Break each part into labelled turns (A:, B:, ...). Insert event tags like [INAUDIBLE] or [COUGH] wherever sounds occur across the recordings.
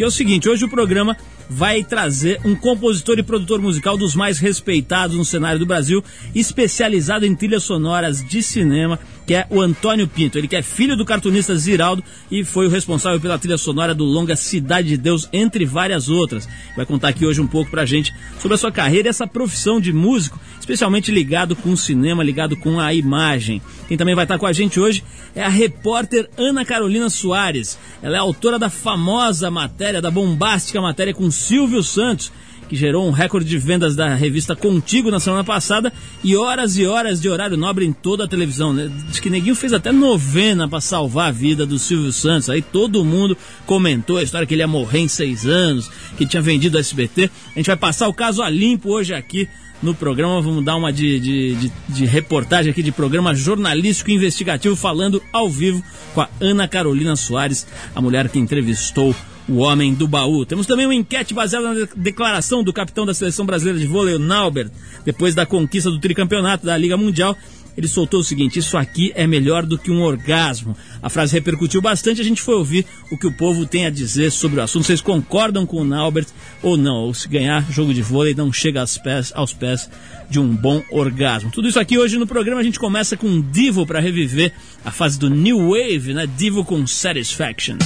A: que é o seguinte: hoje o programa vai trazer um compositor e produtor musical dos mais respeitados no cenário do Brasil, especializado em trilhas sonoras de cinema, que é o Antônio Pinto. Ele que é filho do cartunista Ziraldo e foi o responsável pela trilha sonora do longa Cidade de Deus, entre várias outras. Vai contar aqui hoje um pouco pra gente sobre a sua carreira e essa profissão de músico, especialmente ligado com o cinema, ligado com a imagem. Quem também vai estar com a gente hoje é a repórter Ana Carolina Soares. Ela é autora da famosa matéria, da bombástica matéria com Silvio Santos, que gerou um recorde de vendas da revista Contigo na semana passada e horas e horas de horário nobre em toda a televisão. Né? Diz que Neguinho fez até novena para salvar a vida do Silvio Santos. Aí todo mundo comentou a história que ele ia morrer em seis anos, que tinha vendido o SBT. A gente vai passar o caso a limpo hoje aqui no programa. Vamos dar uma de, de, de, de, reportagem aqui de programa jornalístico investigativo falando ao vivo com a Ana Carolina Soares, a mulher que entrevistou o homem do baú. Temos também uma enquete baseada na declaração do capitão da seleção brasileira de vôlei, Naubert, depois da conquista do tricampeonato da Liga Mundial. Ele soltou o seguinte: Isso aqui é melhor do que um orgasmo. A frase repercutiu bastante. A gente foi ouvir o que o povo tem a dizer sobre o assunto. Vocês concordam com o Naubert ou não? Ou se ganhar jogo de vôlei não chega aos pés, aos pés de um bom orgasmo. Tudo isso aqui hoje no programa. A gente começa com Divo para reviver a fase do New Wave, né? Divo com Satisfaction.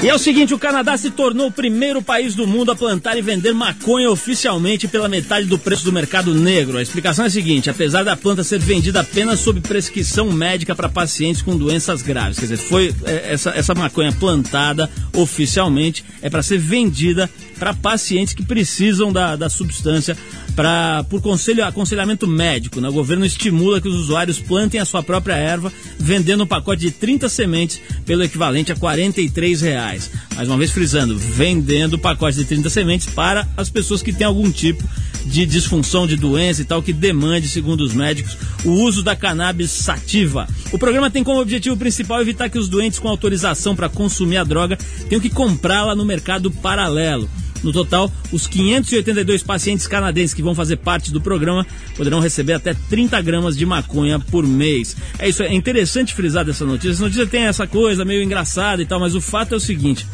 A: E é o seguinte, o Canadá se tornou o primeiro país do mundo a plantar e vender maconha oficialmente pela metade do preço do mercado negro. A explicação é a seguinte, apesar da planta ser vendida apenas sob prescrição médica para pacientes com doenças graves, quer dizer, foi é, essa, essa maconha plantada oficialmente é para ser vendida para pacientes que precisam da, da substância para por conselho, aconselhamento médico. Né? O governo estimula que os usuários plantem a sua própria erva, vendendo um pacote de 30 sementes pelo equivalente a 43 reais. Mais uma vez frisando, vendendo pacote de 30 sementes para as pessoas que têm algum tipo de disfunção de doença e tal que demande, segundo os médicos, o uso da cannabis sativa. O programa tem como objetivo principal evitar que os doentes com autorização para consumir a droga tenham que comprá-la no mercado paralelo. No total, os 582 pacientes canadenses que vão fazer parte do programa poderão receber até 30 gramas de maconha por mês. É isso, é interessante frisar dessa notícia. Essa notícia tem essa coisa meio engraçada e tal, mas o fato é o seguinte: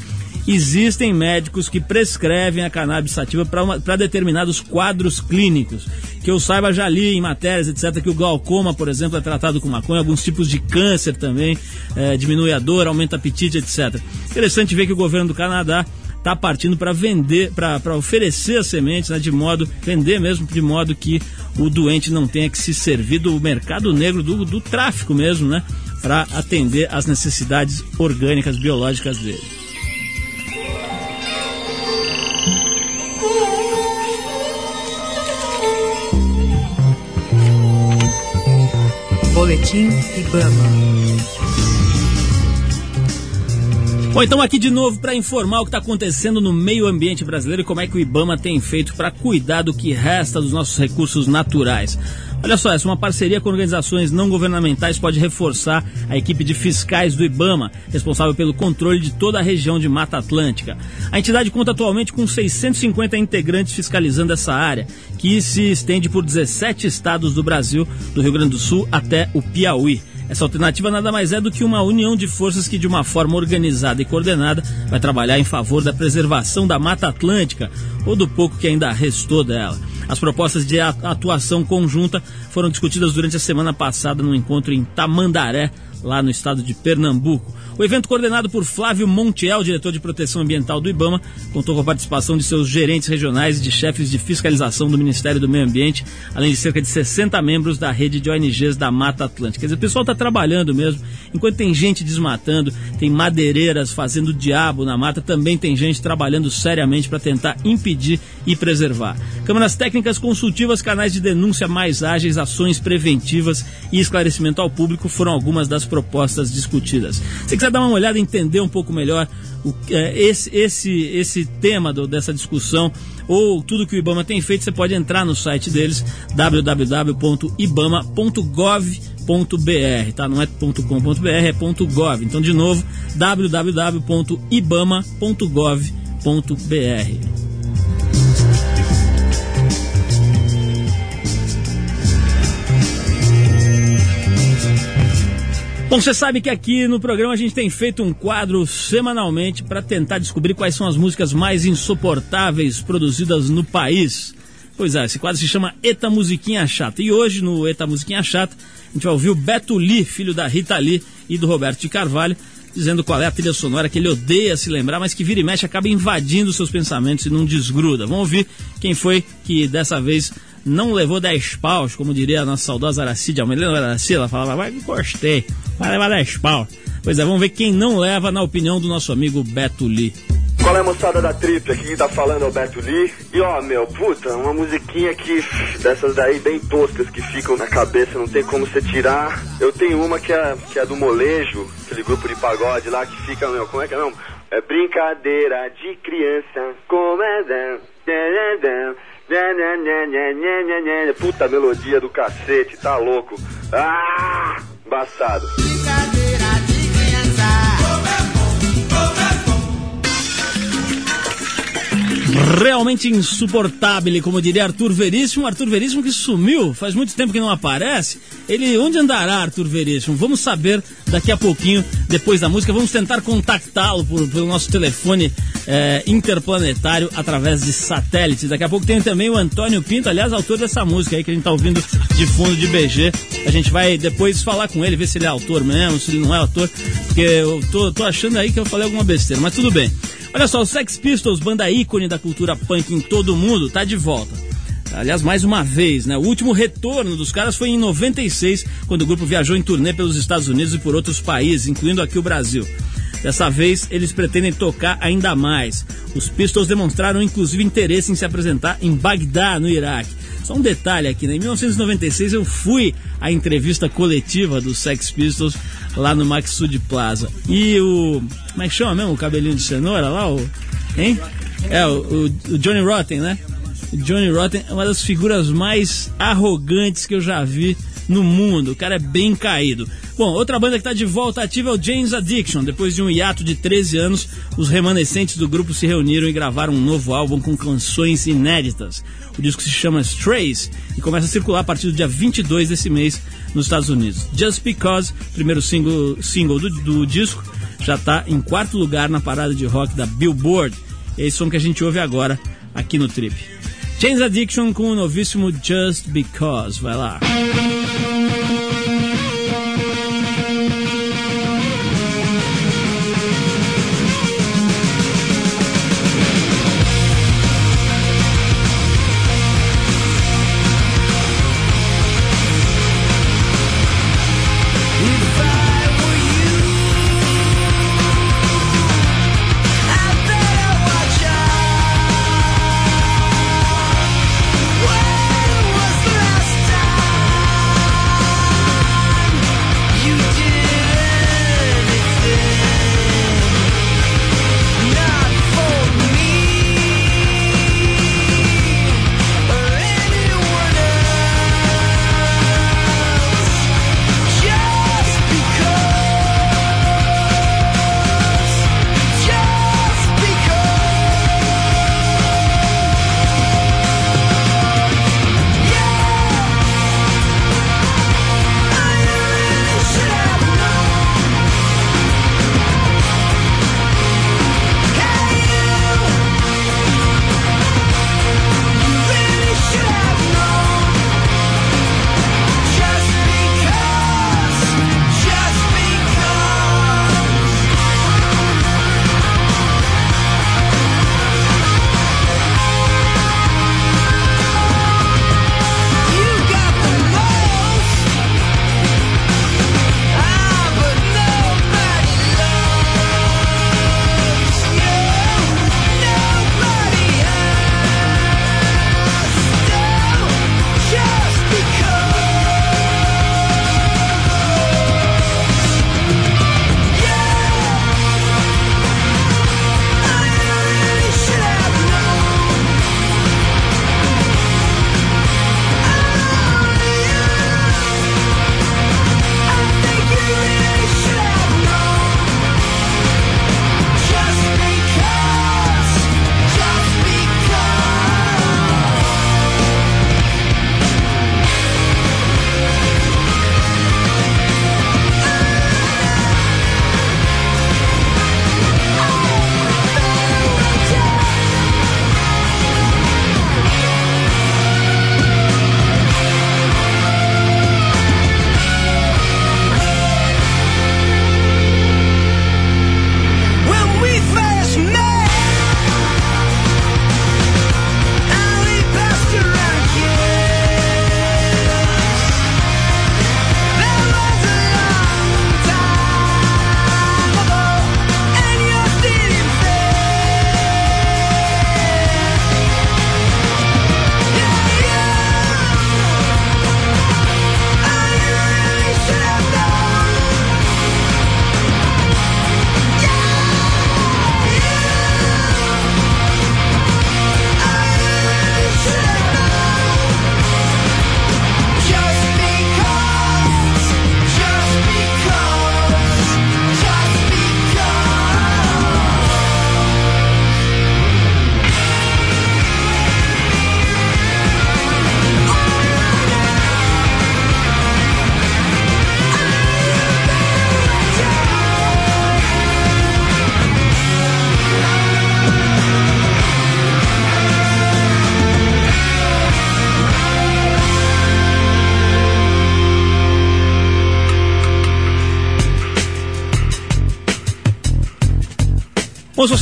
A: existem médicos que prescrevem a cannabis sativa para determinados quadros clínicos. Que eu saiba, já li em matérias, etc., que o glaucoma, por exemplo, é tratado com maconha, alguns tipos de câncer também, é, diminui a dor, aumenta o apetite, etc. Interessante ver que o governo do Canadá está partindo para vender, para oferecer as sementes, né, de modo, vender mesmo, de modo que o doente não tenha que se servir do mercado negro, do, do tráfico mesmo, né, para atender às necessidades orgânicas, biológicas dele.
B: Boletim Ibama.
A: Bom, então aqui de novo para informar o que está acontecendo no meio ambiente brasileiro e como é que o IBAMA tem feito para cuidar do que resta dos nossos recursos naturais. Olha só, essa uma parceria com organizações não governamentais pode reforçar a equipe de fiscais do IBAMA, responsável pelo controle de toda a região de Mata Atlântica. A entidade conta atualmente com 650 integrantes fiscalizando essa área, que se estende por 17 estados do Brasil, do Rio Grande do Sul até o Piauí. Essa alternativa nada mais é do que uma união de forças que, de uma forma organizada e coordenada, vai trabalhar em favor da preservação da Mata Atlântica ou do pouco que ainda restou dela. As propostas de atuação conjunta foram discutidas durante a semana passada no encontro em Tamandaré, lá no estado de Pernambuco. O evento, coordenado por Flávio Montiel, diretor de proteção ambiental do IBAMA, contou com a participação de seus gerentes regionais e de chefes de fiscalização do Ministério do Meio Ambiente, além de cerca de 60 membros da rede de ONGs da Mata Atlântica. Quer dizer, o pessoal está trabalhando mesmo. Enquanto tem gente desmatando, tem madeireiras fazendo diabo na mata, também tem gente trabalhando seriamente para tentar impedir e preservar. Câmaras técnicas consultivas, canais de denúncia mais ágeis, ações preventivas e esclarecimento ao público foram algumas das propostas discutidas. Se quiser dar uma olhada e entender um pouco melhor o, é, esse, esse, esse tema do, dessa discussão ou tudo que o IBAMA tem feito, você pode entrar no site deles www.ibama.gov.br, tá? Não é .com.br, é .gov. Então, de novo, www.ibama.gov.br. Bom, você sabe que aqui no programa a gente tem feito um quadro semanalmente para tentar descobrir quais são as músicas mais insuportáveis produzidas no país. Pois é, esse quadro se chama Eta Musiquinha Chata. E hoje, no Eta Musiquinha Chata, a gente vai ouvir o Beto Lee, filho da Rita Lee e do Roberto de Carvalho, dizendo qual é a trilha sonora que ele odeia se lembrar, mas que vira e mexe acaba invadindo seus pensamentos e não desgruda. Vamos ouvir quem foi que dessa vez não levou 10 paus, como diria a nossa saudosa Aracide Almeida. Lembra Aracide? Ela falava, vai, gostei, vai levar 10 paus. Pois é, vamos ver quem não leva na opinião do nosso amigo Beto Lee.
C: Qual é a moçada da Trip? Aqui quem tá falando é o Beto Lee. E ó, meu, puta, uma musiquinha que dessas daí bem toscas que ficam na cabeça, não tem como você tirar. Eu tenho uma que é, que é do Molejo, aquele grupo de pagode lá que fica, meu, como é que é não? É brincadeira de criança, como é Puta melodia do cacete, tá louco. Ah, embaçado.
A: Realmente insuportável, como diria Arthur Veríssimo. Arthur Veríssimo que sumiu, faz muito tempo que não aparece. Ele, onde andará Arthur Veríssimo? Vamos saber daqui a pouquinho, depois da música. Vamos tentar contactá-lo pelo nosso telefone é, interplanetário através de satélite. Daqui a pouco tem também o Antônio Pinto, aliás, autor dessa música aí que a gente está ouvindo de fundo de BG. A gente vai depois falar com ele, ver se ele é autor mesmo, se ele não é autor, porque eu tô, tô achando aí que eu falei alguma besteira, mas tudo bem. Olha só, o Sex Pistols, banda ícone da cultura punk em todo o mundo, tá de volta. Aliás, mais uma vez, né? O último retorno dos caras foi em 96, quando o grupo viajou em turnê pelos Estados Unidos e por outros países, incluindo aqui o Brasil. Dessa vez, eles pretendem tocar ainda mais. Os Pistols demonstraram inclusive interesse em se apresentar em Bagdá, no Iraque. Só um detalhe aqui, né? Em 1996 eu fui à entrevista coletiva dos Sex Pistols lá no Maxud Plaza. E o como é que chama mesmo o cabelinho de cenoura lá? O, hein? É, o, o Johnny Rotten, né? Johnny Rotten é uma das figuras mais arrogantes que eu já vi
D: no mundo. O cara é bem caído. Bom, outra banda que tá de volta ativa é o James Addiction. Depois de um hiato de 13 anos, os remanescentes do grupo se reuniram e gravaram um novo álbum com canções inéditas. O disco se chama Strays e começa a circular a partir do dia 22 desse mês nos Estados Unidos. Just Because, primeiro single, single do, do disco, já está em quarto lugar na parada de rock da Billboard. É esse som que a gente ouve agora aqui no Trip. Chains Addiction com o novíssimo Just Because. Vai lá. Bom,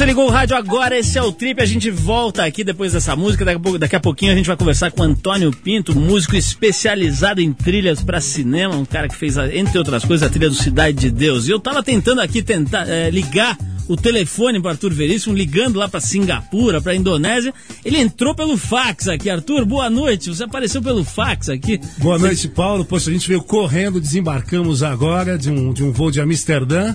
D: você ligou o rádio agora, esse é o Trip. A gente volta aqui depois dessa música. Daqui a, pouco, daqui a pouquinho a gente vai conversar com Antônio Pinto, músico especializado em trilhas para cinema, um cara que fez, entre outras coisas, a trilha do Cidade de Deus. E eu tava tentando aqui tentar é, ligar o telefone para Arthur Veríssimo, ligando lá para Singapura, para Indonésia. Ele entrou pelo fax aqui. Arthur, boa noite. Você apareceu pelo fax aqui.
B: Boa noite, Paulo. Poxa, a gente veio correndo, desembarcamos agora de um, de um voo de Amsterdã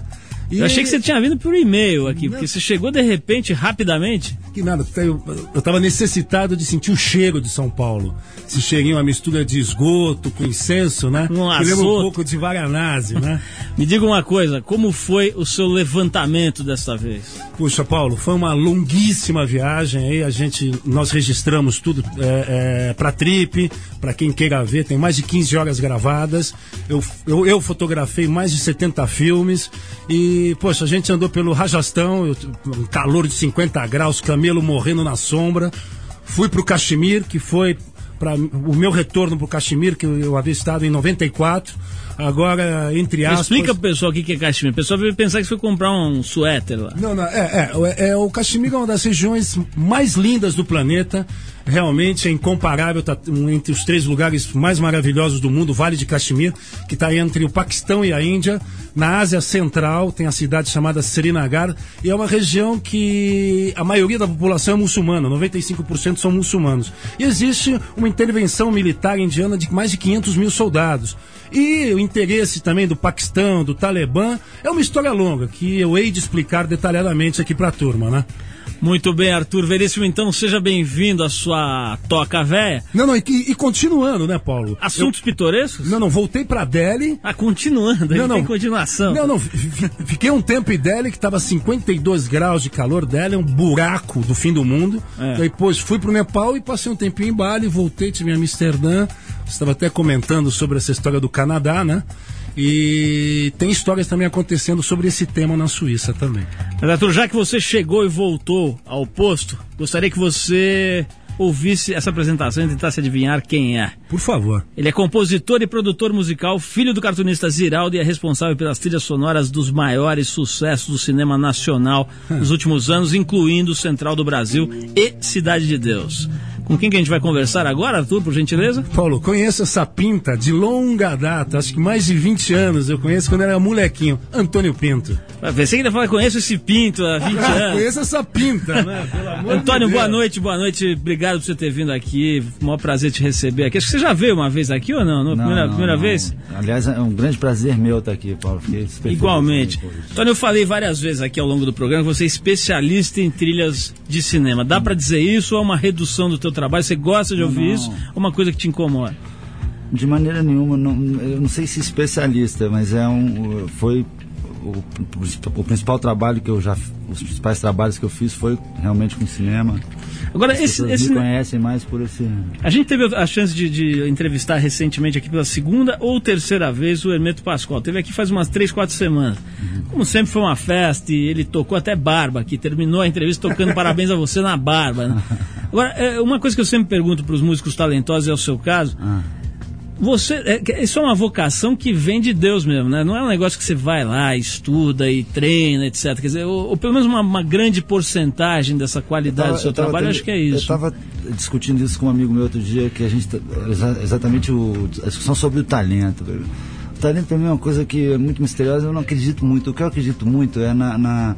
A: E... Eu achei que você tinha vindo por e-mail aqui, não. porque você chegou de repente, rapidamente.
B: Que nada, eu, estava necessitado de sentir o cheiro de São Paulo. Esse cheirinho, uma mistura de esgoto com incenso, né?
A: Um
B: que lembra um pouco de Varanasi, né? [LAUGHS]
A: Me diga uma coisa, como foi o seu levantamento desta vez?
B: Puxa, Paulo, foi uma longuíssima viagem aí, a gente, nós registramos tudo é, é, para trip, para quem queira ver, tem mais de 15 horas gravadas, eu, eu, eu fotografei mais de 70 filmes e poxa, a gente andou pelo Rajastão, um calor de 50 graus, camelo morrendo na sombra. Fui pro Caxemir, que foi para o meu retorno pro Caxemir, que eu, eu havia estado em 94. Agora, entre aspas.
A: Explica pro pessoal o que é Caxemir. O pessoal vai pensar que você foi comprar um suéter lá.
B: Não, não, é, é, é, o Caxemir é uma das regiões mais lindas do planeta. Realmente é incomparável, tá entre os três lugares mais maravilhosos do mundo, Vale de Caxemir, que está entre o Paquistão e a Índia. Na Ásia Central tem a cidade chamada Srinagar, e é uma região que a maioria da população é muçulmana, 95% são muçulmanos. E existe uma intervenção militar indiana de mais de 500 mil soldados. E o interesse também do Paquistão, do Talibã, é uma história longa que eu hei de explicar detalhadamente aqui para a turma, né?
A: Muito bem, Arthur Veríssimo, então seja bem-vindo à sua toca véia.
B: Não, não, e, e, continuando, né, Paulo?
A: Assuntos
B: eu,
A: pitorescos?
B: Não, não, voltei para Delhi.
A: Ah, continuando, não, não, tem continuação.
B: Não, não, fiquei um tempo em Delhi que estava 52 graus de calor, Delhi é um buraco do fim do mundo. É. Depois fui pro Nepal e passei um tempinho em Bali, voltei, tive em Amsterdã. Estava até comentando sobre essa história do Canadá, né? E tem histórias também acontecendo sobre esse tema na Suíça também.
A: Arthur, já que você chegou e voltou ao posto, gostaria que você ouvisse essa apresentação e tentasse adivinhar quem é.
B: Por favor.
A: Ele é compositor e produtor musical, filho do cartunista Ziraldo e é responsável pelas trilhas sonoras dos maiores sucessos do cinema nacional [LAUGHS] nos últimos anos, incluindo Central do Brasil e Cidade de Deus. Com quem que a gente vai conversar agora, Arthur, por gentileza?
B: Paulo, conheço essa pinta de longa data, acho que mais de 20 anos. Eu conheço quando era molequinho, Antônio Pinto.
A: Pensei que ele ia falar, conheço esse Pinto há 20 [LAUGHS] anos.
B: conheço essa pinta, né? [LAUGHS]
A: Antônio, de boa noite, boa noite. Obrigado por você ter vindo aqui. Maior prazer te receber aqui. Acho que você já veio uma vez aqui ou não? não primeira, não, primeira não. vez?
E: Aliás, é um grande prazer meu estar aqui, Paulo.
A: Igualmente. Antônio, eu falei várias vezes aqui ao longo do programa que você é especialista em trilhas de cinema. Dá para dizer isso ou é uma redução do teu trabalho? Você gosta de ouvir não. isso ou uma coisa que te incomoda?
E: De maneira nenhuma, não, eu não sei se especialista, mas é um, foi o, o, principal trabalho que eu já, os principais trabalhos que eu fiz foi realmente com cinema.
A: Agora, As esse, esse
E: me conhecem mais por esse.
A: A gente teve a chance de, de, entrevistar recentemente aqui pela segunda ou terceira vez o Hermeto Pascoal. Teve aqui faz umas três, quatro semanas. Uhum. Como sempre foi uma festa e ele tocou até barba aqui. Terminou a entrevista tocando [LAUGHS] parabéns a você na barba. Né? Agora, é, uma coisa que eu sempre pergunto para os músicos talentosos, é o seu caso. Ah você, é, isso é uma vocação que vem de Deus mesmo, né? Não é um negócio que você vai lá, estuda e treina, etc. Quer dizer, ou, ou pelo menos uma, uma, grande porcentagem dessa qualidade tava, do seu trabalho, tendo, acho que é isso. Eu
E: estava discutindo isso com um amigo meu outro dia, que a gente, tá, exatamente o, a discussão sobre o talento. O talento para mim é uma coisa que é muito misteriosa, eu não acredito muito. O que eu acredito muito é na, na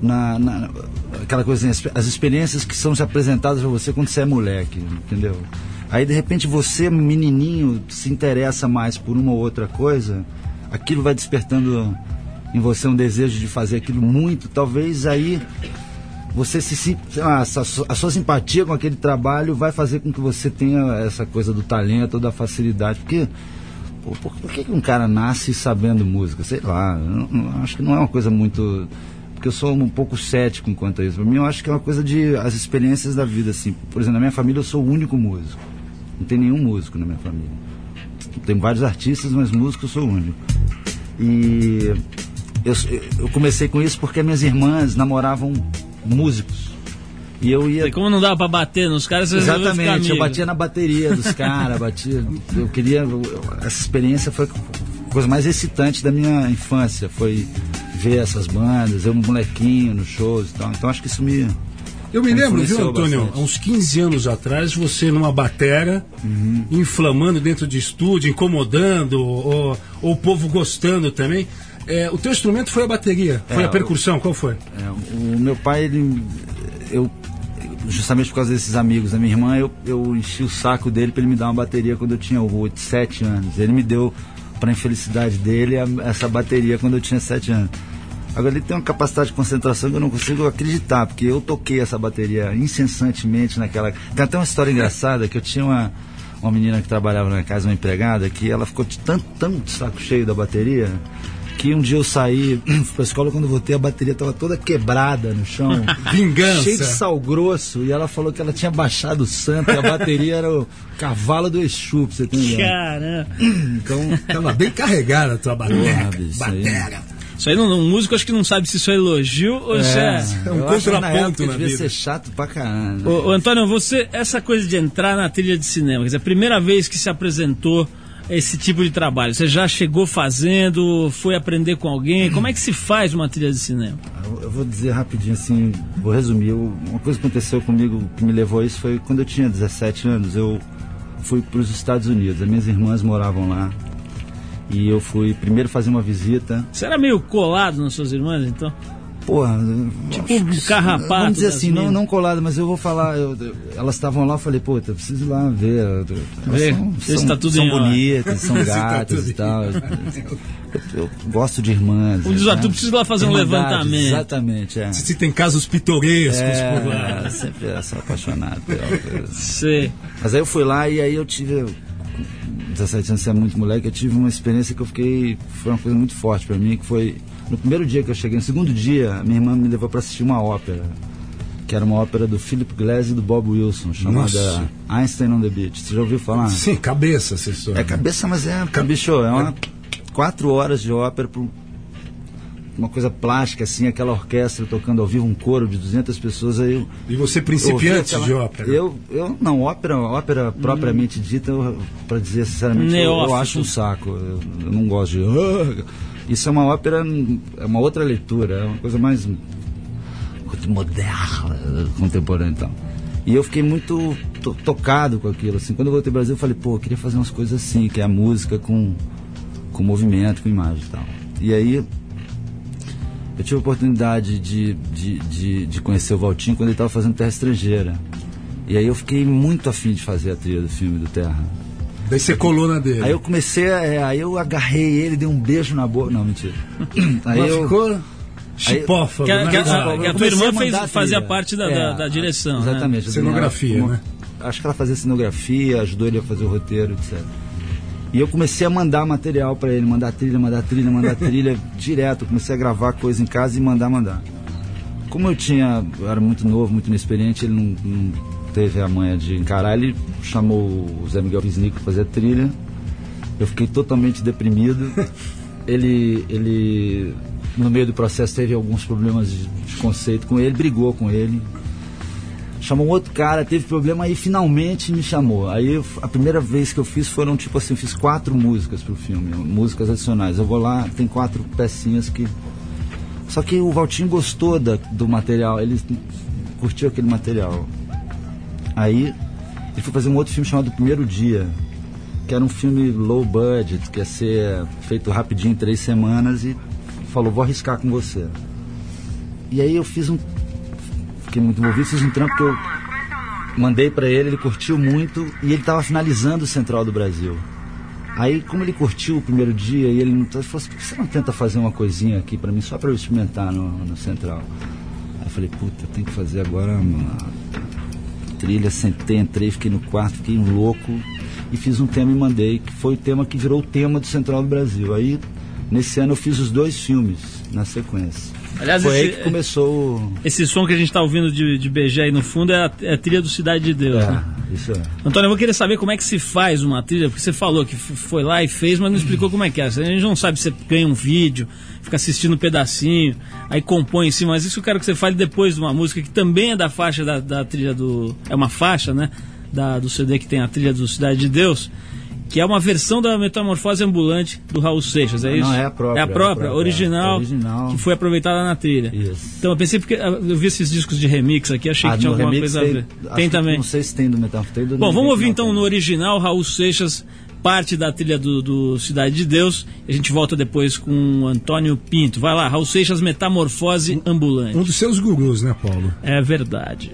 E: na, na, aquela coisa assim, as experiências que são apresentadas para você quando você é moleque, entendeu? Aí de repente você, menininho, se interessa mais por uma ou outra coisa, aquilo vai despertando em você um desejo de fazer aquilo muito, talvez aí você se a, a sua simpatia com aquele trabalho vai fazer com que você tenha essa coisa do talento, da facilidade, porque pô, por, por, que um cara nasce sabendo música? Sei lá, acho que não é uma coisa muito porque eu sou um pouco cético enquanto a isso. Para mim, eu acho que é uma coisa de as experiências da vida, assim. Por exemplo, na minha família eu sou o único músico. Não tem nenhum músico na minha família. Tem vários artistas, mas músico eu sou o único. E eu, eu comecei com isso porque minhas irmãs namoravam músicos. E eu ia.
A: E como não dava pra bater nos caras, você
E: Exatamente, eu batia na bateria dos [LAUGHS] caras, batia. Eu queria. Essa experiência foi a coisa mais excitante da minha infância. Foi ver essas bandas, eu um molequinho nos shows e tal. Então acho que isso me
B: eu me lembro, viu, Antônio, bastante. há uns 15 anos atrás, você numa batera, uhum. inflamando dentro de estúdio, incomodando, ou, ou o povo gostando também. É, o teu instrumento foi a bateria, foi é, a percussão, qual foi?
E: É, o meu pai, ele, eu, justamente por causa desses amigos da minha irmã, eu, eu enchi o saco dele para ele me dar uma bateria quando eu tinha 8, 7 anos. Ele me deu, para infelicidade dele, a, essa bateria quando eu tinha 7 anos. Agora ele tem uma capacidade de concentração que eu não consigo acreditar, porque eu toquei essa bateria incessantemente naquela. Tem até uma história engraçada que eu tinha uma, uma menina que trabalhava na casa, uma empregada, que ela ficou de tão, tão de saco cheio da bateria que um dia eu saí [CLEARS THROAT] pra escola, quando voltei, a bateria tava toda quebrada no chão. [LAUGHS]
B: Vingança.
E: Cheio de sal grosso. E ela falou que ela tinha baixado o santo e a bateria era o cavalo do Exu, pra você ter.
A: Caramba. [CLEARS THROAT]
B: Então, tava bem carregada a tua bateria.
E: Porra, bicho.
A: Isso aí, não, um músico acho que não sabe se isso é elogio ou se é...
B: É um
E: Eu
B: contraponto
E: época
B: na
E: devia
B: vida.
E: ser chato pra caramba.
A: Ô, ô, Antônio, você, essa coisa de entrar na trilha de cinema, quer dizer, a primeira vez que se apresentou esse tipo de trabalho, você já chegou fazendo, foi aprender com alguém? Como é que se faz uma trilha de cinema?
E: Eu- Eu vou dizer rapidinho assim, vou resumir. Uma coisa que aconteceu comigo que me levou a isso foi quando eu tinha 17 anos, eu fui para os Estados Unidos. As minhas irmãs moravam lá. E eu fui primeiro fazer uma visita.
A: Você era meio colado nas suas irmãs, então?
E: Porra,
A: Tipo um carrapato
E: Vamos dizer assim, não, não colado, mas eu vou falar. eu- eu- elas estavam lá, eu falei, pô, eu preciso ir lá ver. eu- eu- Elas
A: Ver,
E: são, são,
A: tá tudo
E: são bonitas, são [LAUGHS]
B: tá
E: gatas
B: tudo
E: e tal. Eu, eu gosto de irmãs.
A: O
E: né?
A: Arthur, precisa lá fazer um levantamento.
E: Exatamente, é.
B: Se tem casos pitorescos por lá.
E: É, sempre é só apaixonado pela coisa.
A: Sei.
E: Mas aí eu fui lá e aí eu tive. Com 17 anos, você é muito moleque, eu tive uma experiência que eu fiquei. Foi uma coisa muito forte pra mim, que foi. No primeiro dia que eu cheguei, no segundo dia, minha irmã me levou pra assistir uma ópera. Que era uma ópera do Philip Glass e do Bob Wilson, chamada
B: Nossa.
E: Einstein on the Beach. Você já ouviu falar?
B: Sim, cabeça essa história.
E: É cabeça, mas é. Bicho, é uma. Quatro horas de ópera um- uma coisa plástica, assim, aquela orquestra tocando ao vivo, um coro de 200 pessoas. Aí eu,
B: E você principiante
E: aquela-
B: de ópera.
E: Eu, eu não, ópera, ópera propriamente dita, pra dizer sinceramente, eu, eu acho um saco. Eu, eu não gosto de. "Ah". Isso é uma ópera, é uma outra leitura, é uma coisa mais moderna, contemporânea e tal. E eu fiquei muito to- tocado com aquilo. Assim. Quando eu voltei ao Brasil, eu falei, pô, eu queria fazer umas coisas assim, que é a música com, com movimento, com imagem e tal. E aí eu tive a oportunidade de, de, de, de conhecer o Valtinho quando ele estava fazendo Terra Estrangeira. E aí eu fiquei muito afim de fazer a trilha do filme do Terra.
B: Daí você colou na dele.
E: Aí eu comecei, a, é, aí eu agarrei ele, dei um beijo na boca. Não, mentira. Aí
B: Mas
E: eu,
B: ficou chipófago.
A: Que a-
B: né?
A: que a-
B: Igual-
A: que a tua irmã
E: a
A: fez- fazia
E: trilha.
A: parte da- da- da direção, né?
E: Exatamente. a Daniela,
B: Cenografia,
E: uma-
B: né?
E: Acho que ela fazia cenografia, ajudou ele a fazer o roteiro, etc. E eu comecei a mandar material pra ele, mandar trilha, mandar trilha, mandar [LAUGHS] trilha direto. Eu comecei a gravar coisa em casa e mandar, mandar. Como eu tinha, eu era muito novo, muito inexperiente, ele não, não teve a manha de encarar. Ele chamou o Zé Miguel Wisnik para fazer trilha. Eu fiquei totalmente deprimido. [LAUGHS] Ele, ele, no meio do processo, teve alguns problemas de, de conceito com ele, brigou com ele. Chamou um outro cara, teve problema e finalmente me chamou. Aí eu- a primeira vez que eu fiz foram tipo assim, fiz quatro músicas pro filme, músicas adicionais. Eu vou lá, tem quatro pecinhas que. Só que o Valtinho gostou da- do material, ele curtiu aquele material. Aí ele foi fazer um outro filme chamado Primeiro Dia, que era um filme low budget, que ia ser feito rapidinho em três semanas e falou, vou arriscar com você. E aí eu fiz um. Fiquei muito envolvido, fiz um trampo que eu mandei pra ele, ele curtiu muito e ele tava finalizando o Central do Brasil. Aí, como ele curtiu o primeiro dia e ele não ele falou assim, por que você não tenta fazer uma coisinha aqui pra mim, só pra eu experimentar no, no Central? Aí eu falei, puta, tenho que fazer agora uma trilha, sentei, entrei, fiquei no quarto, fiquei um louco e fiz um tema e mandei, que foi o tema que virou o tema do Central do Brasil. Aí, nesse ano eu fiz os dois filmes na sequência.
A: Aliás,
E: foi aí
A: esse-
E: que começou o...
A: Esse som que a gente tá ouvindo de, de BG aí no fundo é a, é a trilha do Cidade de Deus, né?
E: É, isso é.
A: Antônio, eu vou querer saber como é que se faz uma trilha, porque você falou que foi lá e fez, mas não explicou como é que é. A gente não sabe se você ganha um vídeo, fica assistindo um pedacinho, aí compõe em cima, mas isso eu quero que você fale depois de uma música que também é da faixa da, da trilha do. É uma faixa, né? Da, do CD que tem a trilha do Cidade de Deus, que é uma versão da Metamorfose Ambulante do Raul Seixas, é
E: Não,
A: isso?
E: é a própria,
A: É a própria,
E: é a própria,
A: original,
E: é. Original.
A: que foi aproveitada na trilha.
E: Isso.
A: Então eu pensei porque ah, eu vi esses discos de remix aqui, achei que tinha alguma coisa a ver. Tem também.
E: Não sei se tem do tem do
A: Bom, vamos ouvir
E: não
A: então
E: tem.
A: no original Raul Seixas, parte da trilha do, do Cidade de Deus. E a gente volta depois com o Antônio Pinto. Vai lá, Raul Seixas, Metamorfose Ambulante.
B: Um dos seus gurus, né, Paulo?
A: É verdade.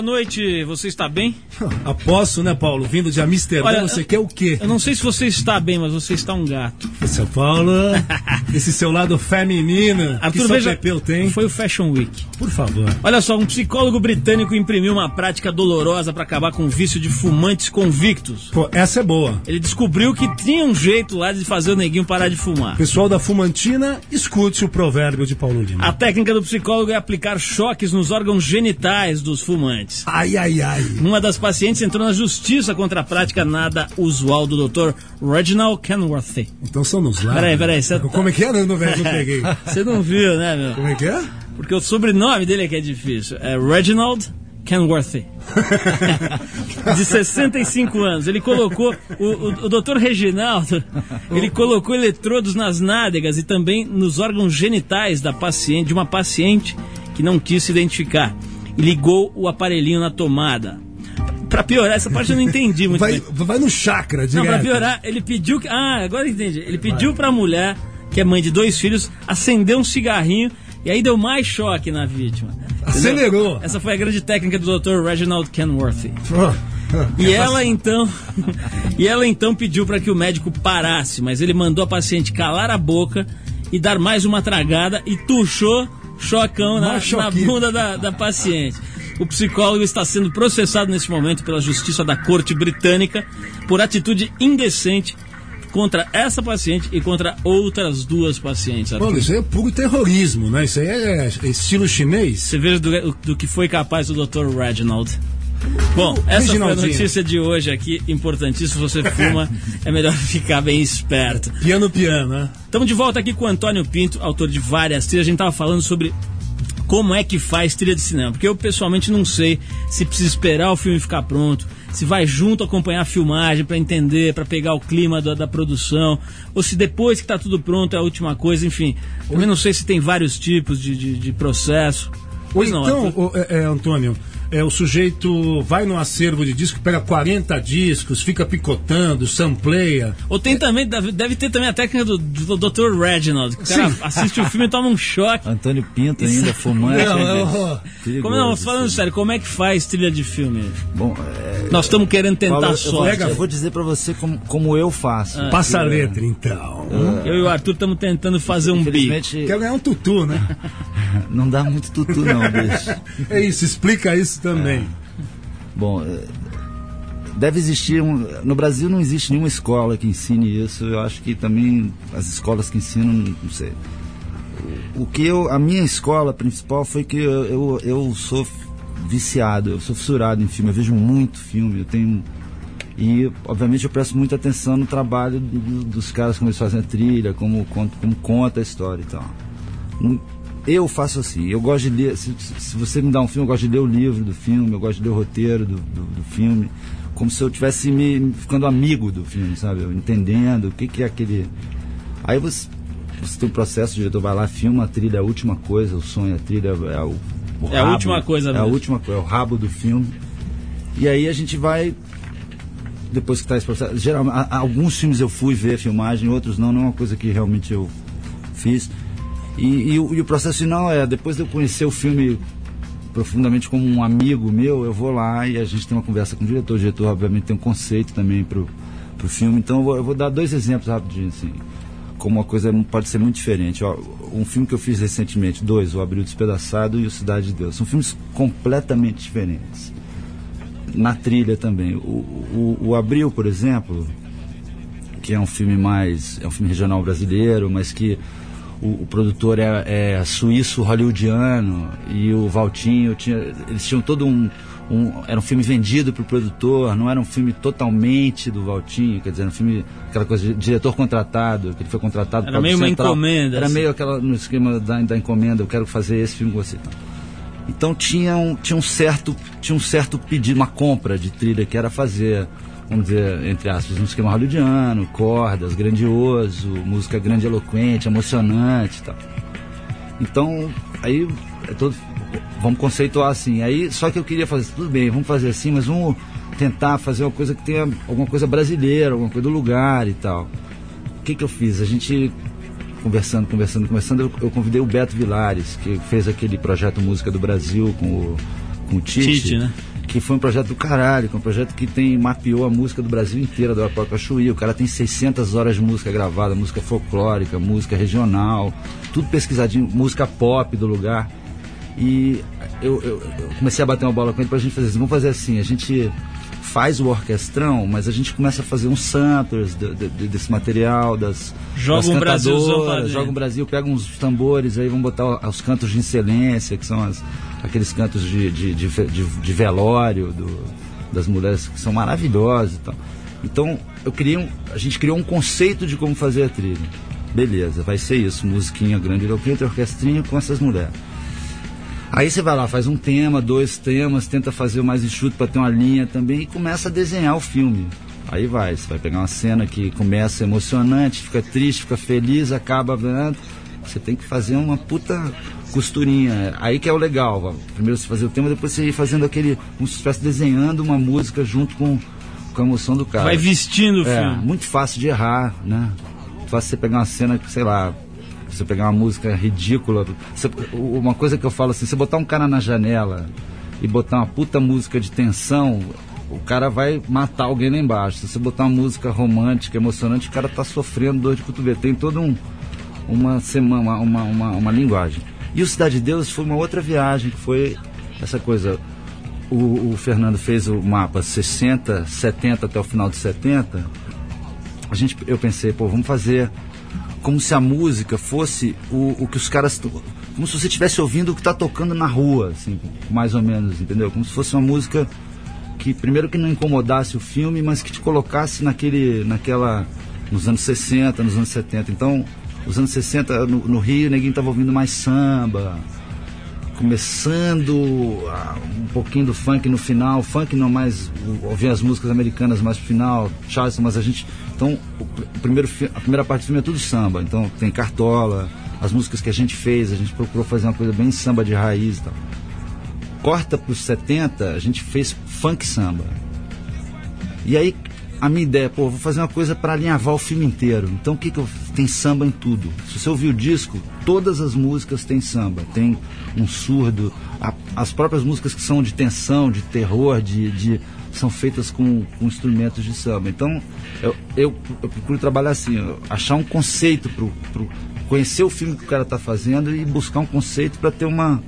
A: Boa noite. Você está bem? [LAUGHS]
B: Aposto, né, Paulo? Vindo de Amsterdã,
A: Olha,
B: você quer o quê?
A: Eu não sei se você está bem, mas você está um gato. [LAUGHS]
B: São Paulo, [LAUGHS] esse seu lado feminino que
A: Arthur,
B: só
A: veja,
B: tem.
A: foi o Fashion Week.
B: Por favor.
A: Olha só, um psicólogo britânico imprimiu uma prática dolorosa para acabar com o vício de fumantes convictos.
B: Pô, essa é boa.
A: Ele descobriu que tinha um jeito lá de fazer o neguinho parar de fumar.
B: Pessoal da Fumantina, escute o provérbio de Paulo Lima.
A: A técnica do psicólogo é aplicar choques nos órgãos genitais dos fumantes.
B: Ai, ai, ai.
A: Uma das pacientes entrou na justiça contra a prática nada usual do Dr. Reginald Kenworthy.
B: Então somos lá.
A: Peraí, peraí,
B: Como é que é? Não, não, não peguei. [LAUGHS]
A: Você não viu, né, meu?
B: Como é que é?
A: Porque o sobrenome dele é que é difícil. É Reginald Kenworthy. [LAUGHS] De 65 anos. Ele colocou, o, o, o doutor Reginaldo, ele colocou eletrodos nas nádegas e também nos órgãos genitais da paciente, de uma paciente que não quis se identificar. E ligou o aparelhinho na tomada. Pra piorar, essa parte eu não entendi muito
B: Vai,
A: bem.
B: vai no chakra, direto.
A: Não, pra piorar, ele pediu que. Ah, agora entendi. Ele pediu pra mulher, que é mãe de dois filhos, acender um cigarrinho e aí deu mais choque na vítima. Entendeu?
B: Acelerou.
A: Essa foi a grande técnica do Dr. Reginald Kenworthy.
B: Oh, oh.
A: E ela então, [LAUGHS] e ela então pediu para que o médico parasse, mas ele mandou a paciente calar a boca e dar mais uma tragada e tuchou chocão na, na bunda da, da paciente. O psicólogo está sendo processado nesse momento pela Justiça da Corte Britânica por atitude indecente contra essa paciente e contra outras duas pacientes. Arthur.
B: Paulo, isso aí é puro terrorismo, né? Isso aí é, é estilo chinês.
A: Você veja do, do que foi capaz o Dr. Reginald. Bom, essa foi a notícia de hoje aqui, importantíssimo. Se você fuma, [LAUGHS] é melhor ficar bem esperto.
B: Piano, piano, né?
A: Estamos de volta aqui com o Antônio Pinto, autor de várias trilhas. A gente tava falando sobre como é que faz trilha de cinema. Porque eu pessoalmente não sei se precisa esperar o filme ficar pronto, se vai junto acompanhar a filmagem para entender, para pegar o clima da, da produção, ou se depois que tá tudo pronto é a última coisa, enfim. Também não sei se tem vários tipos de, de, de processo.
B: Ou
A: Pois não,
B: então,
A: Arthur.
B: o- é, é, Antônio, é, o sujeito vai no acervo de disco, pega 40 discos, fica picotando, sampleia.
A: Ou tem também, deve, deve ter também a técnica do, do Dr. Reginald, que o cara
B: Sim.
A: assiste o filme e toma um choque.
E: Antônio Pinto ainda fumante.
B: Não, eu-
E: Perigoso
A: Como não, falando sério, como é que faz trilha de filme?
E: Bom, é,
A: Nós estamos querendo tentar
E: Paulo, eu, vou, eu dizer pra você como, como eu faço.
B: Passa a letra, então.
A: Eu e o Arthur estamos tentando fazer um bico.
E: Infelizmente,
B: Quer ganhar um tutu, né? [LAUGHS]
E: não dá muito tutu não, bicho.
B: É isso, explica isso também.
E: Bom, é, deve existir um, no Brasil não existe nenhuma escola que ensine isso. Eu acho que também as escolas que ensinam, não sei. O que eu, a minha escola principal foi que eu, eu, eu sou viciado, eu sou fissurado em filme, eu vejo muito filme, eu tenho e obviamente eu presto muita atenção no trabalho do- do- dos caras como eles fazem a trilha, como, como, como conta a história e tal. Não- Eu faço assim, eu gosto de ler, se, se- você me dá um filme, eu gosto de ler o livro do filme, eu gosto de ler o roteiro do, do, do filme, como se eu tivesse me, ficando amigo do filme, sabe? Eu entendendo o que, que é aquele. Aí você, você tem um processo, o diretor vai lá, filma a trilha, é a última coisa, o sonho, a trilha é o. o
A: É a última coisa
E: É a última coisa, é o rabo do filme. E aí a gente vai depois que está esse processo. Geral, a- a- alguns filmes eu fui ver a filmagem, outros não, não é uma coisa que realmente eu fiz. E, e o, e o processo final é, depois de eu conhecer o filme profundamente como um amigo meu, eu vou lá e a gente tem uma conversa com o diretor. O diretor, obviamente, tem um conceito também pro, pro filme. Então eu vou, eu vou dar dois exemplos rapidinho, assim. Como uma coisa pode ser muito diferente. Um filme que eu fiz recentemente, dois, O Abril Despedaçado e O Cidade de Deus. São filmes completamente diferentes na trilha também. O, o, o Abril, por exemplo, que é um filme mais. é um filme regional brasileiro, mas que o, o produtor é, é suíço hollywoodiano e o Valtinho tinha. Eles tinham todo um. um era um filme vendido para o produtor, não era um filme totalmente do Valtinho, quer dizer, era um filme, aquela coisa de diretor contratado, que ele foi contratado
A: Era meio uma
E: Central.
A: encomenda,
E: Era
A: assim.
E: meio aquela no esquema da, da encomenda, eu quero fazer esse filme com você. Então tinha um, tinha um certo tinha um certo pedido, uma compra de trilha que era fazer, vamos dizer, entre aspas, um esquema hollywoodiano, cordas, grandioso, música grande eloquente, emocionante e tal. Então, aí é todo, vamos conceituar assim. Aí, só que eu queria fazer, tudo bem, vamos fazer assim, mas vamos tentar fazer uma coisa que tenha alguma coisa brasileira, alguma coisa do lugar e tal. O que que eu fiz? A gente conversando, conversando, conversando, eu, eu convidei o Beto Vilares, que fez aquele projeto Música do Brasil com o, com o Tite,
A: Tite, né?
E: Que foi um projeto do caralho, que é um projeto que tem, mapeou a música do Brasil inteira, do Arapuá Cachuí. O cara tem 600 horas de música gravada, música folclórica, música regional, tudo pesquisadinho, música pop do lugar. E eu, eu- eu comecei a bater uma bola com ele pra gente fazer assim, vamos fazer assim, a gente faz o orquestrão, mas a gente começa a fazer uns samplers de- de- de- desse material, das,
A: Joga
E: das
A: um
E: cantadoras, joga um Brasil, pega uns tambores, aí vamos botar os cantos de excelência, que são as- aqueles cantos de, de, de, ve- de- de velório do- das mulheres, que são maravilhosos e tal. Então, eu criei um, a gente criou um conceito de como fazer a trilha. Beleza, vai ser isso, musiquinha grande, eloquente, orquestrinha com essas mulheres. Aí você vai lá, faz um tema, dois temas, tenta fazer o mais enxuto para ter uma linha também e começa a desenhar o filme. Aí vai, você vai pegar uma cena que começa emocionante, fica triste, fica feliz, acaba. Você tem que fazer uma puta costurinha. Aí que é o legal. Primeiro você fazer o tema, depois você ir fazendo aquele. como se estivesse desenhando uma música junto com, com a emoção do cara.
A: Vai vestindo o
E: É,
A: filme.
E: muito fácil de errar, né? Muito fácil você pegar uma cena que, sei lá, você pegar uma música ridícula. você- uma coisa que eu falo assim, você botar um cara na janela e botar uma puta música de tensão, o cara vai matar alguém lá embaixo. Se você botar uma música romântica, emocionante, o cara tá sofrendo dor de cotovelo. Tem todo um uma semana, uma, uma, uma, uma linguagem. E o Cidade de Deus foi uma outra viagem, que foi essa coisa. O, o Fernando fez o mapa 60, 70 até o final de 70. A gente, eu pensei, pô, vamos fazer como se a música fosse o, o que os caras. Como se você estivesse ouvindo o que está tocando na rua, assim, mais ou menos, entendeu? Como se fosse uma música que primeiro que não incomodasse o filme, mas que te colocasse naquele, naquela, nos anos 60, nos anos 70. Então, os anos 60 no, no Rio, ninguém estava ouvindo mais samba, começando um pouquinho do funk no final, funk não mais, ouvir as músicas americanas mais pro final, Charleston, mas a gente, então, o, o primeiro, a primeira parte do filme é tudo samba, então tem Cartola, as músicas que a gente fez, a gente procurou fazer uma coisa bem samba de raiz e tal. Corta pros 70, a gente fez funk samba. E aí a minha ideia, pô, vou fazer uma coisa para alinhavar o filme inteiro. Então o que que eu tem samba em tudo. Se você ouvir o disco, todas as músicas têm samba, tem um surdo, a- as próprias músicas que são de tensão, de terror, de, de- são feitas com, com instrumentos de samba. Então eu, eu, eu procuro trabalhar assim, achar um conceito pro conhecer o filme que o cara está fazendo e buscar um conceito para ter uma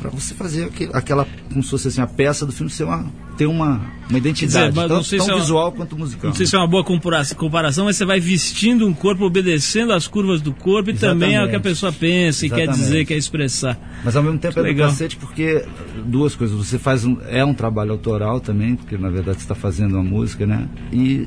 E: para você fazer aquele- aquela, como se fosse assim, a peça do filme ser uma, ter uma, uma identidade,
A: não
E: tanto, tão
A: é uma-
E: visual quanto musical.
A: Não sei se é uma boa compara- comparação, mas você vai vestindo um corpo, obedecendo às curvas do corpo e também é o que a
E: Exatamente.
A: pessoa pensa e quer
E: Exatamente.
A: dizer, quer expressar.
E: Mas ao mesmo tempo é do
A: Legal.
E: cacete porque duas coisas. Você faz um, é um trabalho autoral também, porque na verdade você está fazendo uma música, né? E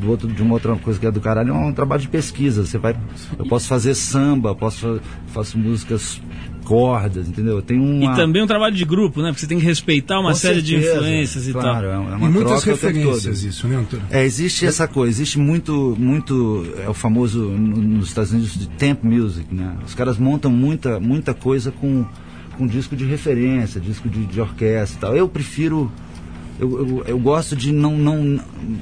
E: do outro, de uma outra coisa que é do caralho é um trabalho de pesquisa. Você vai, eu posso fazer samba, posso faço músicas cordas, entendeu? Eu tenho uma
A: E também um trabalho de grupo, né? Porque você tem que respeitar uma
E: com
A: série de
E: certeza,
A: influências e
E: claro,
A: tal.
E: É, uma
B: E muitas referências isso, né, Antônio?
E: É, existe essa coisa, existe muito, muito, é o famoso no- nos Estados Unidos de temp music, né? Os caras montam muita, muita coisa com, com disco de referência, disco de, de orquestra e tal. Eu prefiro, eu, eu, eu gosto de não, não,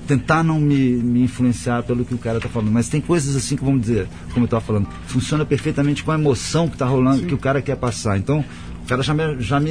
E: tentar não me, me influenciar pelo que o cara está falando, mas tem coisas assim que, vamos dizer, como eu estava falando, funciona perfeitamente com a emoção que está rolando, que o cara quer passar. Então, o cara já me, já me,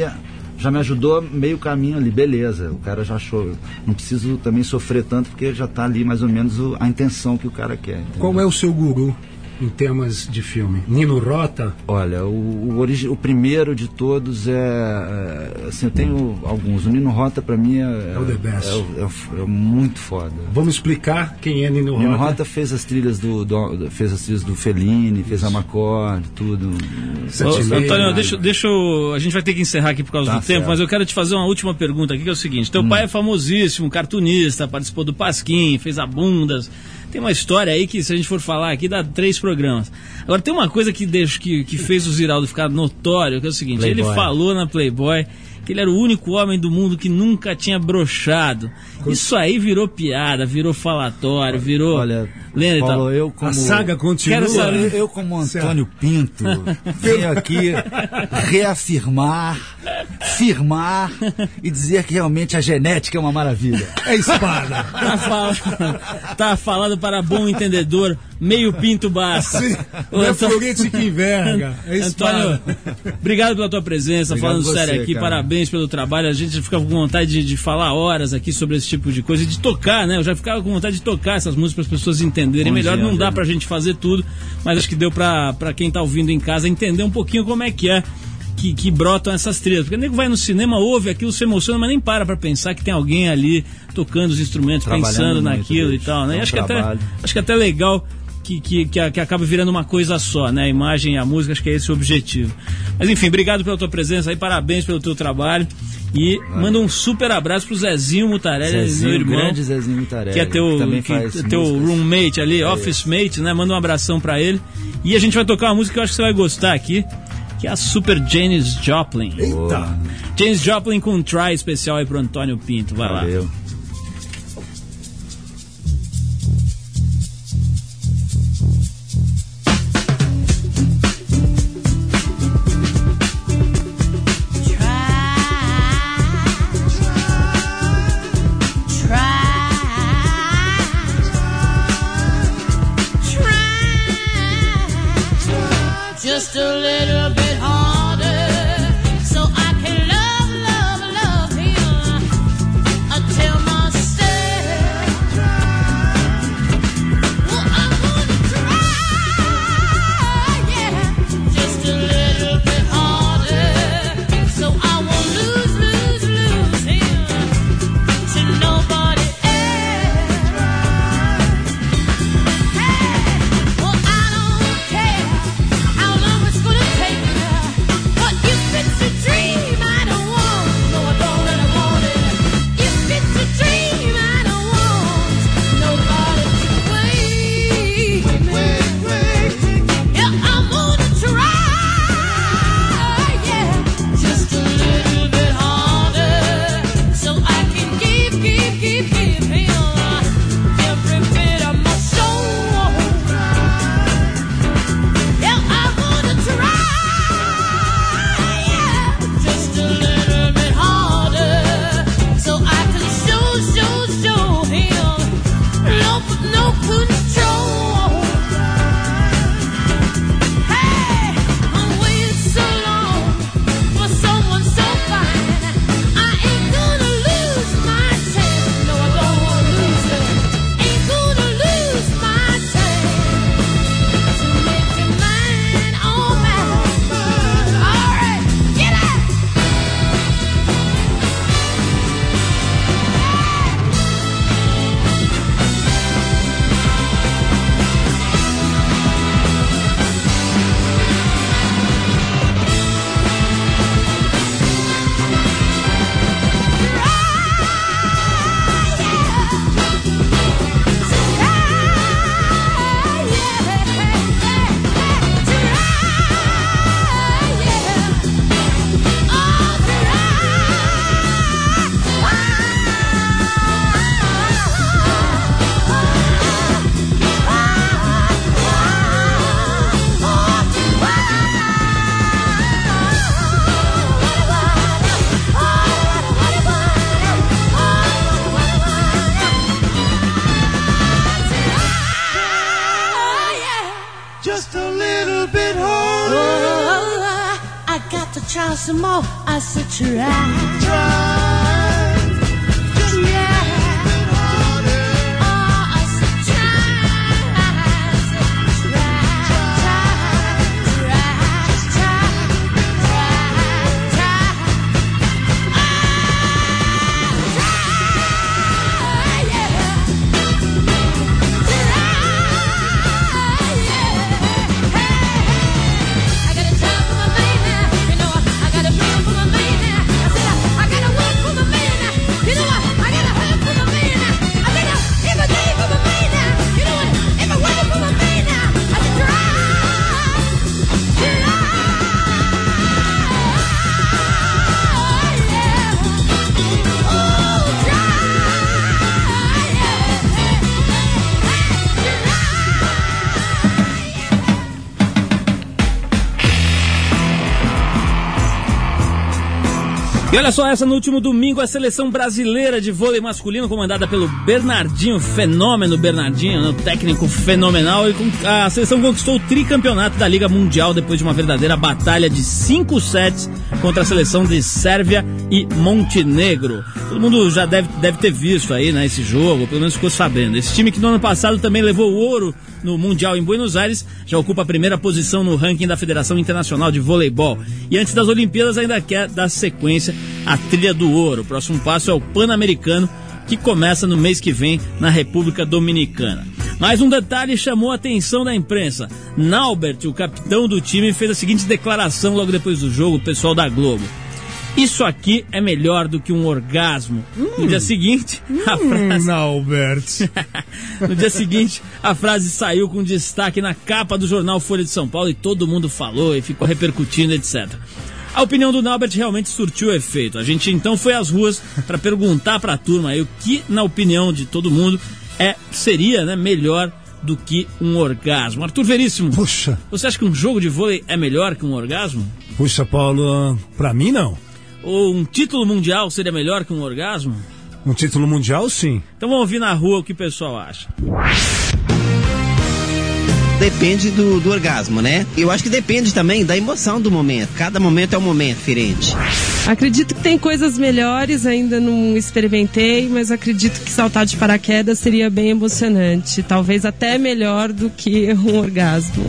E: já me ajudou meio caminho ali, beleza. O cara já achou. Não preciso também sofrer tanto, porque já está ali mais ou menos o- a intenção que o cara quer. entendeu?
B: Qual é o seu guru em temas de filme? Nino Rota?
E: Olha, o, o, origi- o primeiro de todos é, é, Assim, eu tenho alguns. O Nino Rota, pra mim, é.
B: É o the best.
E: É, o- é o- é muito foda.
B: Vamos explicar quem é Nino
E: O Nino
B: Rota?
E: Rota fez as trilhas do, do- fez as trilhas do Fellini, fez a Macorde, tudo.
A: Ô, Antônio, deixa, deixa eu- A gente vai ter que encerrar aqui por causa
E: Tá
A: do tempo,
E: certo.
A: mas eu quero te fazer uma última pergunta aqui, que é o seguinte: teu pai é famosíssimo, cartunista, participou do Pasquim, fez a Bundas. Tem uma história aí que, se a gente for falar aqui, dá três programas. Agora, tem uma coisa que, deixa, que, que fez o Ziraldo ficar notório, que é o seguinte: ele
E: Playboy.
A: falou na Playboy que ele era o único homem do mundo que nunca tinha brochado. Isso aí virou piada, virou falatório, virou.
E: Olha,
A: Lenda e tal.
E: Paulo, eu como.
B: A saga continua.
A: Quero saber-
E: Eu, como Antônio Pinto, venho aqui reafirmar, firmar e dizer que realmente a genética é uma maravilha.
B: É espada.
A: Tá falando, [LAUGHS] tá falando para bom entendedor, meio pinto basta.
B: Sim, é
A: Antônio-
B: florete que enverga. É.
A: Antônio, obrigado pela tua presença,
E: Obrigado
A: falando
E: você,
A: sério aqui,
E: cara.
A: parabéns pelo trabalho. A gente fica com vontade de, de falar horas aqui sobre esse tipo de coisa e de tocar, né? Eu já ficava com vontade de tocar essas músicas para as pessoas entenderem
E: Bom
A: melhor.
E: dia,
A: Não dá
E: Angela.
A: pra gente fazer tudo, mas acho que deu pra quem tá ouvindo em casa entender um pouquinho como é que é. Que, que brotam essas trilhas. Porque o nego vai no cinema, ouve aquilo, se emociona, mas nem para pra pensar que tem alguém ali tocando os instrumentos, pensando naquilo e tal, né?
E: É
A: E
E: um
A: acho, que até, acho que até legal que, que, que, que acaba virando uma coisa só, né? A imagem e a música, acho que é esse o objetivo. Mas enfim, obrigado pela tua presença aí, parabéns pelo teu trabalho. E manda um super abraço pro Zezinho Mutarelli, meu
E: Zezinho,
A: irmão.
E: grande Zezinho Mutarelli.
A: Que é teu,
E: também
A: que-
E: faz
A: teu roommate ali, office mate, né? Manda um abração pra ele. E a gente vai tocar uma música que eu acho que você vai gostar aqui, que é a Super Janis Joplin.
B: Eita.
A: Janis Joplin com um try especial aí pro Antônio Pinto. Vai lá.
E: Valeu.
F: Just
A: olha só, essa no último domingo, a seleção brasileira de vôlei masculino, comandada pelo Bernardinho, fenômeno Bernardinho, né, técnico fenomenal, e a seleção conquistou o tricampeonato da Liga Mundial depois de uma verdadeira batalha de cinco sets contra a seleção de Sérvia e Montenegro. Todo mundo já deve, deve ter visto aí, né, esse jogo, pelo menos ficou sabendo. Esse time que no ano passado também levou o ouro no Mundial em Buenos Aires, já ocupa a primeira posição no ranking da Federação Internacional de Voleibol. E antes das Olimpíadas ainda quer dar sequência à trilha do ouro. O próximo passo é o Pan-Americano, que começa no mês que vem na República Dominicana. Mais um detalhe chamou a atenção da imprensa. Naubert, o capitão do time, fez a seguinte declaração logo depois do jogo, o pessoal da Globo. Isso aqui é melhor do que um orgasmo. No dia seguinte, a frase
B: Hum, Albert. [LAUGHS]
A: no dia seguinte, a frase saiu com destaque na capa do jornal Folha de São Paulo e todo mundo falou e ficou repercutindo, etc. A opinião do Naubert realmente surtiu efeito. A gente então foi às ruas para perguntar para a turma aí o que, na opinião de todo mundo, é seria né, melhor do que um orgasmo. Arthur Veríssimo,
B: Puxa,
A: você acha que um jogo de vôlei é melhor que um orgasmo?
B: puxa, Paulo, pra mim não.
A: Ou um título mundial seria melhor que um orgasmo?
B: Um título mundial, sim.
A: Então vamos ouvir na rua o que o pessoal acha.
G: Depende do, do orgasmo, né? Eu acho que depende também da emoção do momento. Cada momento é um momento diferente.
H: Acredito que tem coisas melhores, ainda não experimentei, mas acredito que saltar de paraquedas seria bem emocionante. Talvez até melhor do que [LAUGHS] um orgasmo.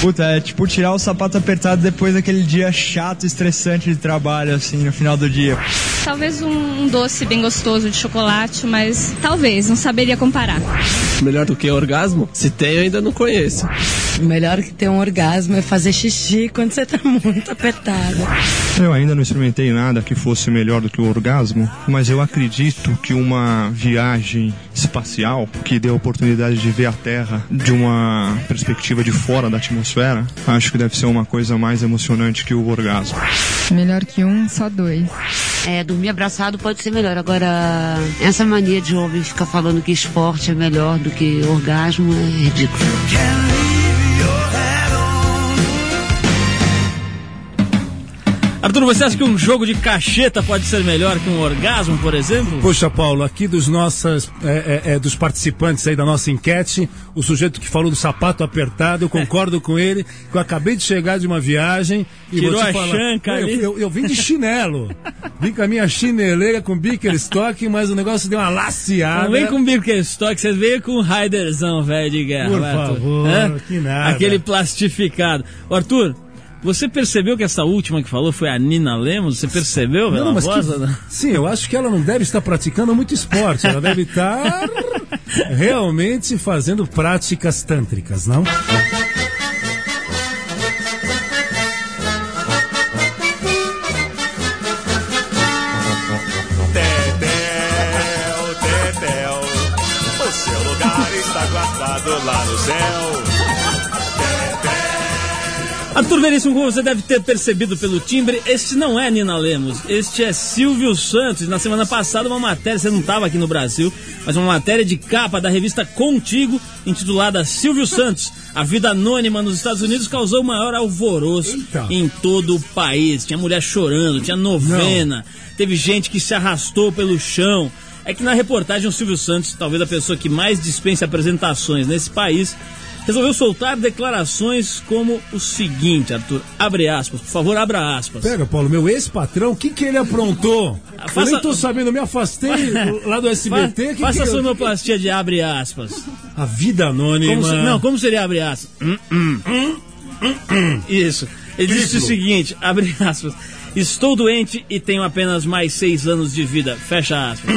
I: Puta, é tipo tirar o sapato apertado depois daquele dia chato, estressante de trabalho, assim, no final do dia.
J: Talvez um, um doce bem gostoso de chocolate, mas talvez, não saberia comparar.
K: Melhor do que orgasmo? Se tem, eu ainda não conheço.
L: O melhor que ter um orgasmo é fazer xixi quando você tá muito apertada.
M: Eu ainda não experimentei nada que fosse melhor do que o orgasmo, mas eu acredito que uma viagem espacial que dê a oportunidade de ver a Terra de uma perspectiva de fora da atmosfera, acho que deve ser uma coisa mais emocionante que o orgasmo.
N: Melhor que um, só dois.
O: É, dormir abraçado pode ser melhor. Agora, essa mania de homem ficar falando que esporte é melhor do que orgasmo é ridículo.
A: Arthur, você acha que um jogo de cacheta pode ser melhor que um orgasmo, por exemplo?
B: Poxa, Paulo, aqui dos nossos, é, é, é, dos participantes aí da nossa enquete, o sujeito que falou do sapato apertado, eu concordo com ele, que eu acabei de chegar de uma viagem e
A: Tirou
B: vou te
A: a
B: falar,
A: chanca
B: eu, eu, eu vim de chinelo, [LAUGHS] vim com a minha chineleira com Bickerstock, mas o negócio deu uma laceada.
A: Não vem com Birkenstock, você veio com um Raiderzão, velho de guerra.
B: Por
A: Arthur.
B: favor,
A: Hã?
B: que nada.
A: Aquele plastificado. Arthur, você percebeu que essa última que falou foi a Nina Lemos? Você percebeu, velho?
B: Não, mas
A: voz,
B: que- sim, eu acho que ela não deve estar praticando muito esporte, ela deve estar [LAUGHS] realmente fazendo práticas tântricas, não?
A: Arthur Veríssimo, como você deve ter percebido pelo timbre, este não é Nina Lemos, este é Silvio Santos. Na semana passada, uma matéria, você não estava aqui no Brasil, mas uma matéria de capa da revista Contigo, intitulada Silvio Santos. A vida anônima nos Estados Unidos causou maior alvoroço em todo o país. Tinha mulher chorando, tinha novena, teve gente que se arrastou pelo chão. É que na reportagem o Silvio Santos, talvez a pessoa que mais dispensa apresentações nesse país, resolveu soltar declarações como o seguinte, Arthur. Abre aspas, por favor, abra aspas.
B: Pega, Paulo, meu ex-patrão, o que, que ele aprontou? Eu
A: faça-
B: nem tô sabendo, eu me afastei [LAUGHS] lá do SBT.
A: Fa-
B: que
A: faça
B: que
A: a
B: eu-
A: sonoplastia de abre aspas.
B: A vida anônima.
A: Como se- não, como seria abre aspas? Hum, hum. Isso. Ele disse o
B: Triplo.
A: seguinte, abre aspas. Estou doente e tenho apenas mais seis anos de vida. Fecha aspas.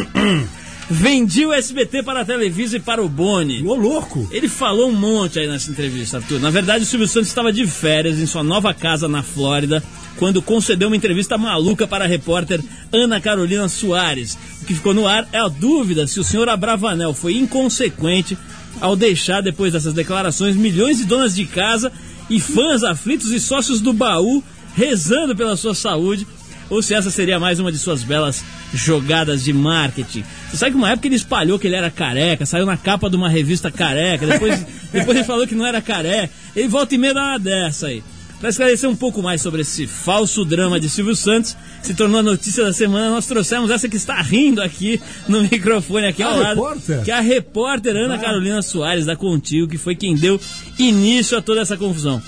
A: Vendi o SBT para a Televisa e para o Boni.
B: Ô, louco!
A: Ele falou um monte aí nessa entrevista, Arthur. Na verdade, o Silvio Santos estava de férias em sua nova casa na Flórida quando concedeu uma entrevista maluca para a repórter Ana Carolina Soares. O que ficou no ar é a dúvida se o senhor Abravanel foi inconsequente ao deixar, depois dessas declarações, milhões de donas de casa e fãs aflitos e sócios do baú rezando pela sua saúde ou se essa seria mais uma de suas belas jogadas de marketing. Você sabe que uma época ele espalhou que ele era careca, saiu na capa de uma revista careca, depois, [LAUGHS] depois ele falou que não era careca. Ele volta e meia dá uma dessa aí. Para esclarecer um pouco mais sobre esse falso drama de Silvio Santos, se tornou a notícia da semana, nós trouxemos essa que está rindo aqui no microfone aqui
B: A
A: ao lado,
B: repórter?
A: que é a repórter Ana Carolina Soares da Contigo, que foi quem deu início a toda essa confusão.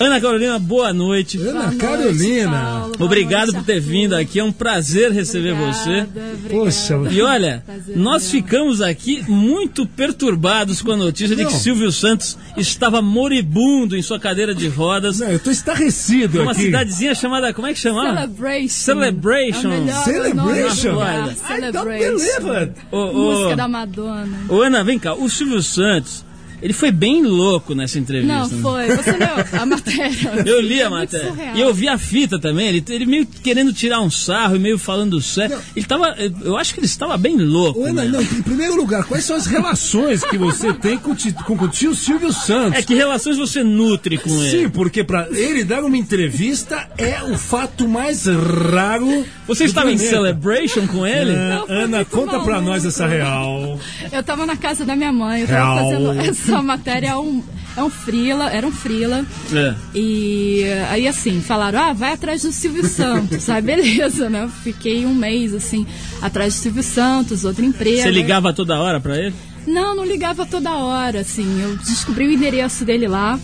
A: Ana Carolina, boa noite.
B: Ana Carolina.
A: Obrigado por ter vindo aqui, é um prazer receber você.
B: Poxa,
A: E olha, nós ficamos aqui muito perturbados com a notícia de que
B: Não.
A: Silvio Santos estava moribundo em sua cadeira de rodas.
B: eu tô estarrecido
A: Uma
B: aqui.
A: cidadezinha chamada, como é que chamava?
P: Celebration.
A: Celebration.
P: É
B: Celebration?
A: I
P: Celebration.
B: believe it.
A: Ô, ô,
P: Música da Madonna.
A: ô, Ana, vem cá, o Silvio Santos, ele foi bem louco nessa entrevista.
P: Não,
A: né?
P: foi. Você leu a matéria. [LAUGHS]
A: Eu li a
P: É muito
A: matéria. E eu vi a fita também. Ele, ele meio querendo tirar um sarro e meio falando sério. Ele tava. Eu acho que ele estava bem louco.
B: Ô, Ana,
A: né?
B: não, em primeiro lugar, quais são as relações que você tem com, o ti- com o tio Silvio Santos?
A: É que relações você nutre com ele?
B: Sim, porque pra ele dar uma entrevista é o fato mais raro.
A: Você estava em celebration com ele?
P: Não,
B: Ana, conta pra
P: maluco.
B: nós essa real.
P: Eu tava na casa da minha mãe, eu tava
B: Real.
P: fazendo essa matéria, é um, é um frila, era um frila.
A: É.
P: E aí assim, falaram, ah, vai atrás do Silvio Santos. ah, beleza, né? Eu Fiquei um mês assim, atrás do Silvio Santos, outra empresa.
A: Você ligava toda hora pra ele?
P: Não, não ligava toda hora, assim. Eu descobri o endereço dele lá.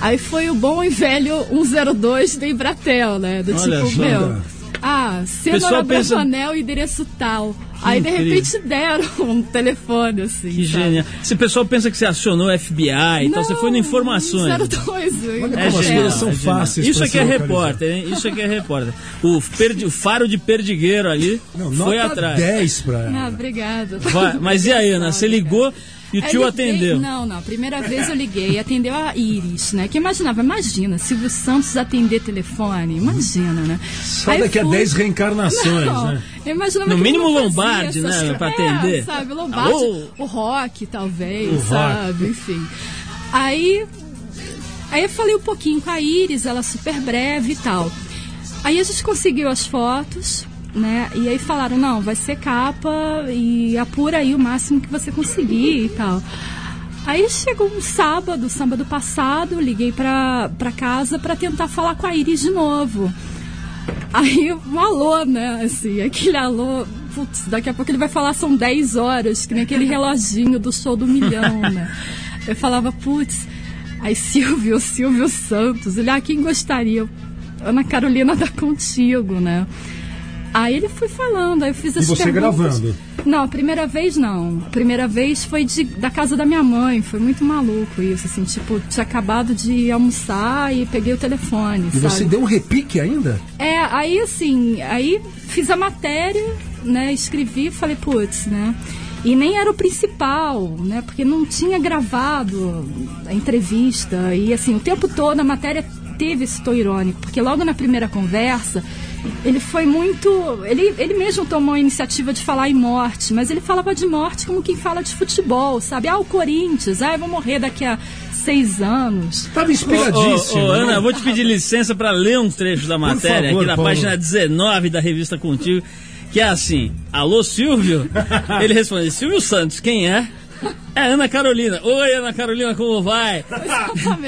P: Aí foi o bom e velho 102 da Embratel, né? Do
A: Olha
P: tipo, meu. Ah,
A: Pessoal
P: cenoura
A: pensa-
P: Bravanel e endereço tal. Aí de
A: incrível.
P: repente deram [LAUGHS] um telefone, assim.
A: Que
P: sabe?
A: genial. Se o pessoal pensa que você acionou o FBI, então você foi no Informações.
P: 02.
B: Olha
A: É
B: como
A: genial,
B: coisas são
A: é
B: fáceis
A: Isso aqui é repórter, hein? Isso aqui é repórter. O, perdi- o faro de perdigueiro ali
B: Não,
A: foi
B: nota
A: atrás.
B: 10 pra ela.
P: Ah, obrigada.
A: Vai, mas e aí, Ana? Você ligou e o
P: Aí
A: tio
P: liguei-
A: atendeu.
P: Não, não. Primeira vez eu liguei, atendeu a Iris, né? Que eu imaginava, imagina, Silvio Santos atender telefone. Imagina, né?
B: Só
P: Aí
B: daqui a
P: fui-
B: 10 reencarnações,
P: Não,
B: né?
A: No mínimo Lombardi,
P: essas
A: né, pra
P: é,
A: atender.
P: sabe, Lombardi,
A: Alô?
P: o rock, talvez,
B: O rock.
P: sabe? Enfim. Aí, aí eu falei um pouquinho com a Iris, ela super breve e tal. Aí a gente conseguiu as fotos, né? E aí falaram, não, vai ser capa e apura aí o máximo que você conseguir e tal. Aí chegou um sábado, sábado passado, liguei pra, pra casa pra tentar falar com a Iris de novo. Aí um alô, né? Assim, aquele alô. Putz, daqui a pouco ele vai falar são 10 horas, que nem aquele [LAUGHS] reloginho do show do milhão, né? Eu falava, putz, aí Silvio, Silvio Santos, ele, ah, quem gostaria? Ana Carolina tá contigo, né? Aí ele foi falando, aí eu fiz
B: E
P: as
B: você
P: perguntas.
B: gravando?
P: Não, a primeira vez não. A primeira vez foi de, da casa da minha mãe. Foi muito maluco isso, assim, tipo, tinha acabado de almoçar e peguei o telefone,
B: E
P: sabe?
B: você deu um repique ainda?
P: É, aí assim, aí fiz a matéria, né? Escrevi, falei, putz, né? E nem era o principal, né? Porque não tinha gravado a entrevista. E assim, o tempo todo a matéria teve esse tom irônico, porque logo na primeira conversa ele foi muito. Ele, ele mesmo tomou a iniciativa de falar em morte, mas ele falava de morte como quem fala de futebol, sabe? Ah, o Corinthians, ah, eu vou morrer daqui a seis anos.
B: Tava
A: Ô, ô, ô, Ana, eu vou te pedir licença para ler um trecho da matéria
B: favor,
A: aqui na
B: Paulo.
A: página 19 da revista Contigo, que é assim: Alô, Silvio? [LAUGHS] Ele responde: Silvio Santos, quem é? É Ana Carolina. Oi, Ana Carolina, como vai?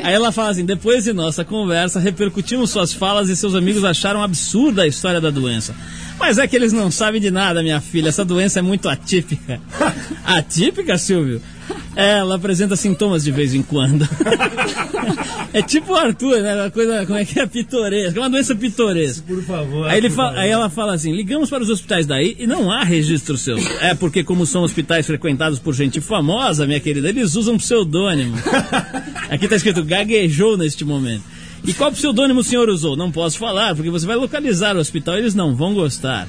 A: Aí ela fala assim: depois de nossa conversa, repercutimos suas falas e seus amigos acharam absurda a história da doença. Mas é que eles não sabem de nada, minha filha. Essa doença é muito atípica. [LAUGHS] Atípica, Silvio? É, ela apresenta sintomas de vez em quando. [LAUGHS] É tipo o Arthur, né? Uma coisa, como é que é? Pitoresca. É uma doença pitoresca.
B: Por favor.
A: Aí, ele
B: favor.
A: aí ela fala assim: ligamos para os hospitais daí e não há registro seu. É porque, como são hospitais frequentados por gente famosa, minha querida, eles usam pseudônimo. [LAUGHS] Aqui tá escrito gaguejou neste momento. E qual pseudônimo o senhor usou? Não posso falar, porque você vai localizar o hospital e eles não vão gostar.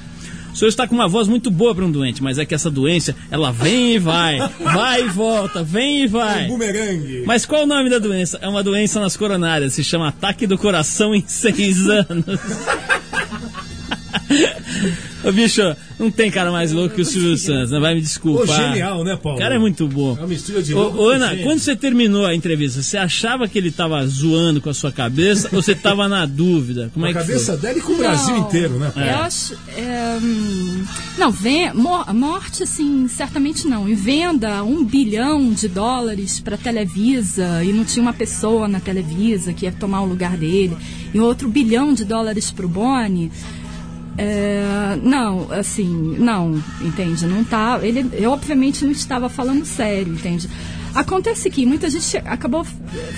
A: O senhor está com uma voz muito boa para um doente, mas é que essa doença, ela vem e vai, vai e volta, vem e vai.
B: Um bumerangue.
A: Mas qual o nome da doença? É uma doença nas coronárias, se chama ataque do coração em seis anos. Ô bicho, não tem cara mais louco que o Silvio Santos, né? Vai me
B: Pô,
A: desculpar.
B: genial, né, Paulo?
A: O cara é muito bom.
B: É uma mistura de louco
A: ô, Ana, quando você terminou a entrevista, você achava que ele tava zoando com a sua cabeça ou você tava na dúvida? Como
B: Com
A: é
B: a
A: que
B: cabeça
A: foi?
B: dela e com o Brasil inteiro, né, Paulo?
P: Eu acho. é, não, mo- morte, assim, certamente não. E venda um bilhão de dólares para Televisa e não tinha uma pessoa na Televisa que ia tomar o lugar dele, e outro bilhão de dólares para o Boni. É, não, assim, não, entende? Não tá. Ele, eu obviamente não estava falando sério, entende? Acontece que muita gente acabou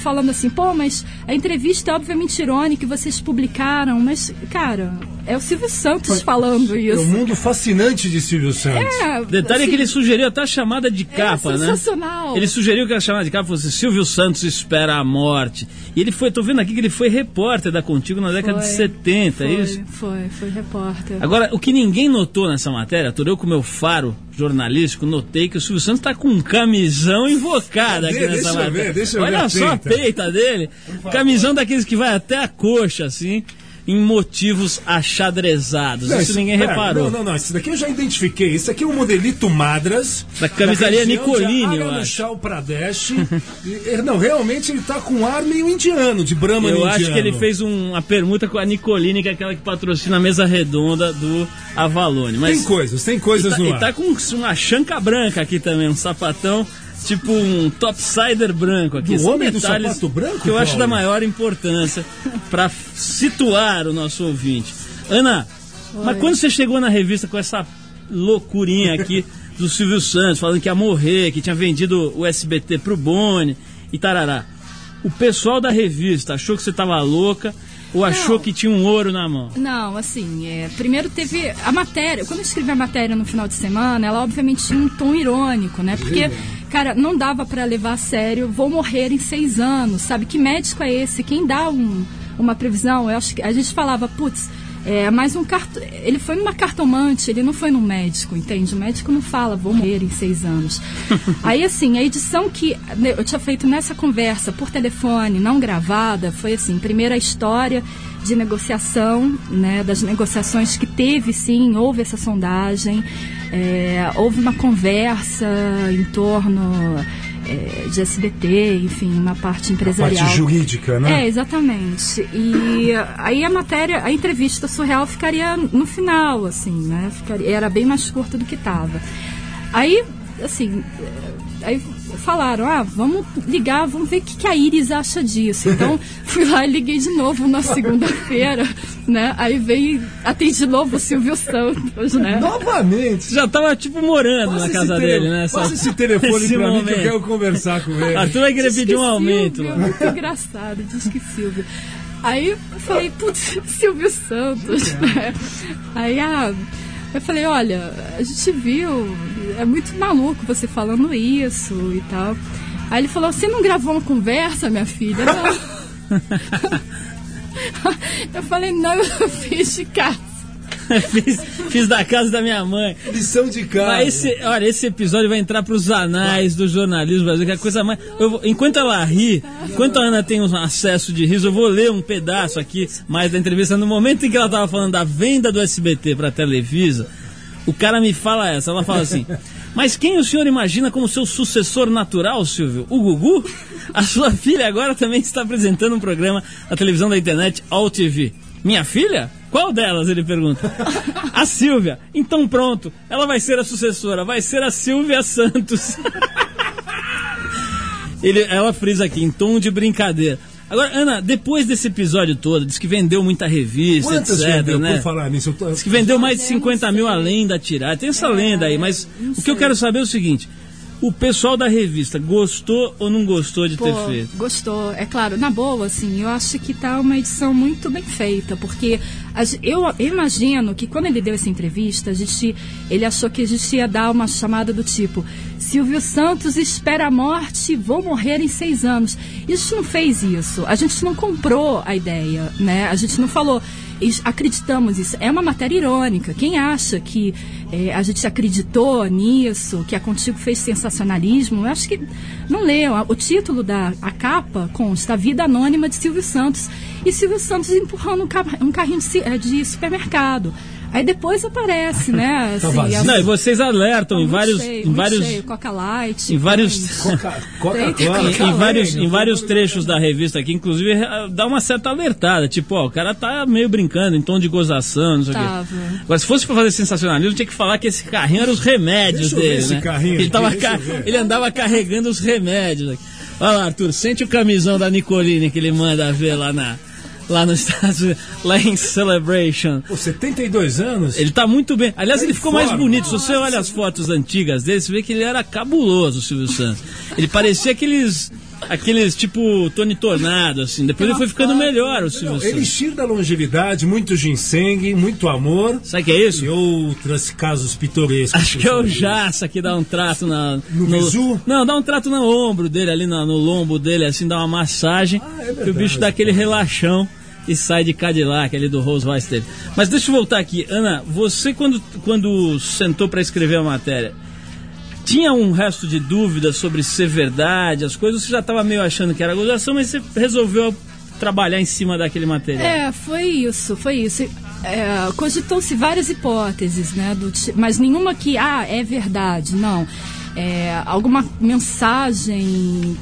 P: falando assim, pô, mas a entrevista é obviamente irônica que vocês publicaram, mas, cara, é o Silvio Santos falando
B: É
P: isso.
B: o mundo fascinante de Silvio Santos.
P: É,
A: Detalhe é
P: assim,
A: que ele sugeriu até a chamada de capa, né?
P: sensacional.
A: Ele sugeriu que a chamada de capa fosse Silvio Santos espera a morte. E ele foi, tô vendo aqui que ele foi repórter da Contigo na década de
P: Foi,
A: 70, é
P: foi,
A: isso?
P: Foi, foi repórter.
A: Agora, o que ninguém notou nessa matéria, Arthur, eu com meu faro jornalístico notei que o Silvio Santos tá com um camisão invocado aqui nessa
B: Deixa eu
A: matéria.
B: ver, deixa eu ver
A: Olha
B: a
A: só a
B: peita.
A: peita dele. Camisão daqueles que vai até a coxa, assim, em motivos achadrezados.
B: Não,
A: isso, ninguém
B: pera,
A: reparou.
B: Não, não, não. Isso daqui eu já identifiquei. Isso aqui é um modelito Madras.
A: Da camisaria
B: de
A: Nicolini, eu
B: Aranachal Pradesh. E, não, realmente ele tá com um ar meio indiano, de Brahma
A: Eu
B: indiano.
A: acho que ele fez um- uma permuta com a Nicolini, que é aquela que patrocina a mesa redonda do Avalone. Mas
B: Tem coisas, tem coisas
A: e tá,
B: no
A: e
B: ar.
A: tá com uma chanca branca aqui também, um sapatão, tipo um topsider branco aqui.
B: Do
A: São
B: homem do
A: detalhes
B: sapato branco,
A: Que eu acho
B: Paulo?
A: da maior importância para situar o nosso ouvinte. Ana, mas quando você chegou na revista com essa loucurinha aqui [LAUGHS] do Silvio Santos, falando que ia morrer, que tinha vendido o SBT pro Boni e tarará. O pessoal da revista achou que você tava louca ou achou que tinha um ouro na mão?
P: Não, assim, é, primeiro teve a matéria. Quando eu escrevi a matéria no final de semana, ela obviamente tinha um tom irônico, né? Porque, cara, não dava pra levar a sério. Vou morrer em seis anos, sabe? Que médico é esse? Quem dá um- uma previsão? Eu acho que a gente falava, putz. É, mais um carto... Ele foi numa cartomante, ele não foi num médico, entende? O médico não fala, vou morrer em seis anos. [LAUGHS] Aí, assim, a edição que né, eu tinha feito nessa conversa por telefone, não gravada, foi assim: primeiro a história de negociação, né, das negociações que teve, sim, houve essa sondagem, é, houve uma conversa em torno é, de SBT, enfim, uma parte
B: A
P: empresarial.
B: parte jurídica, né?
P: É, exatamente. E aí a matéria, a entrevista surreal ficaria no final, assim, né? Ficaria, era bem mais curta do que estava. Aí, assim, eh, aí falaram, ah, vamos ligar, vamos ver o que, que a Iris acha disso. Então, [LAUGHS] fui lá e liguei de novo na segunda-feira, né? Aí veio, atendi de novo o Silvio Santos, né?
B: Novamente.
A: Já tava, tipo, morando
B: Passa
A: na casa dele, né?
B: passa esse telefone
A: Esse
B: pra mim que eu
A: momento.
B: quero conversar com ele.
A: Arthur vai querer pedir um
P: que
A: aumento.
P: Silvio,
A: lá.
P: muito engraçado, diz que Silvio. Aí eu falei, putz, Silvio Santos, né? Aí a. Eu falei, olha, a gente viu, é muito maluco você falando isso e tal. Aí ele falou, você não gravou uma conversa, minha filha? Não. [LAUGHS] Eu falei, não, eu [LAUGHS] fiz de casa. [LAUGHS]
A: fiz, fiz da casa da minha mãe.
B: Lição de casa.
A: Esse, olha, esse episódio vai entrar pros anais do jornalismo brasileiro, que é a coisa mais. vou- enquanto ela ri, enquanto a Ana tem um acesso de riso, eu vou ler um pedaço aqui mais da entrevista. No momento em que ela tava falando da venda do SBT pra Televisa, o cara me fala essa. Ela fala assim. Mas quem o senhor imagina como seu sucessor natural, Silvio? O Gugu? A sua filha agora também está apresentando um programa na televisão da internet All TV. Minha filha? Qual delas? Ele pergunta. A Silvia. Então pronto, ela vai ser a sucessora, vai ser a Silvia Santos. Ele, ela frisa aqui, em tom de brincadeira. Agora, Ana, depois desse episódio todo, diz que vendeu muita revista,
B: Quantas
A: etc,
B: vendeu,
A: né?
B: por falar nisso? Eu tô-
A: Diz que vendeu mais de 50 mil além da tiragem. Tem essa lenda aí, mas o que eu quero saber é o seguinte: o pessoal da revista gostou ou não gostou de ter
P: Pô,
A: feito?
P: gostou. É claro, na boa, assim, eu acho que tá uma edição muito bem feita, porque eu, imagino que quando ele deu essa entrevista, a gente, ele achou que a gente ia dar uma chamada do tipo: Silvio Santos espera a morte, vou morrer em seis anos. Gente não fez isso. A gente não comprou a ideia, né? A gente não falou. "Is- Acreditamos isso. É uma matéria irônica. Quem acha que eh, a gente acreditou nisso, que a Contigo fez sensacionalismo, eu acho que não leu. O título da a capa consta A Vida Anônima de Silvio Santos. E Silvio Santos empurrando um, ca- um carrinho de, eh, de supermercado. Aí depois aparece, né? [LAUGHS]
B: Tá
P: assim,
A: Não, e vocês alertam em vários,
P: cheio,
A: em vários,
P: cheio, Coca Light.
A: em vários,
P: tem- [LAUGHS]
B: Coca-Cola.
P: Tem-
A: em, em vários, em vários trechos da revista aqui, inclusive eh, dá uma certa alertada, tipo, ó, o cara tá meio brincando em tom de gozação, não sei o quê. Agora, se fosse pra fazer sensacionalismo, tinha que falar que esse carrinho era os remédios
B: Deixa eu ver
A: dele,
B: esse
A: né?
B: carrinho
A: ele, tava
B: deixa
A: ca-
B: eu ver.
A: ele andava carregando os remédios. aqui. Olha lá, Arthur, sente o camisão da Nicoline que ele manda ver lá na lá nos Estados Unidos, lá em Celebration.
B: Pô, 72 anos?
A: Ele tá muito bem. Aliás, ele
B: em
A: ficou mais
B: forma.
A: bonito. Se você olha as fotos antigas dele, você vê que ele era cabuloso, o Silvio Santos. Ele parecia aqueles. Aqueles tipo Tony Tornado, assim. Depois ele foi ficando melhor, o Silvio Santos.
B: elixir da longevidade, muito ginseng, muito amor.
A: Sabe que é isso?
B: E outros casos pitorescos.
A: Acho que é o Jaça que dá um trato na,
B: No bizu?
A: Não, dá um trato no ombro dele, ali no, no lombo dele, assim, dá uma massagem.
B: Ah, é
A: que o
B: verdade.
A: bicho dá aquele relaxão e sai de Cadillac ali do Rolls Royce dele. Mas deixa eu voltar aqui. Ana, você quando, quando sentou para escrever a matéria, tinha um resto de dúvidas sobre ser verdade, as coisas, você já estava meio achando que era gozação, mas você resolveu trabalhar em cima daquele material.
P: É, foi isso, foi isso. É, Cogitou-se várias hipóteses, né? do mas nenhuma que, ah, é verdade, não. É, alguma mensagem,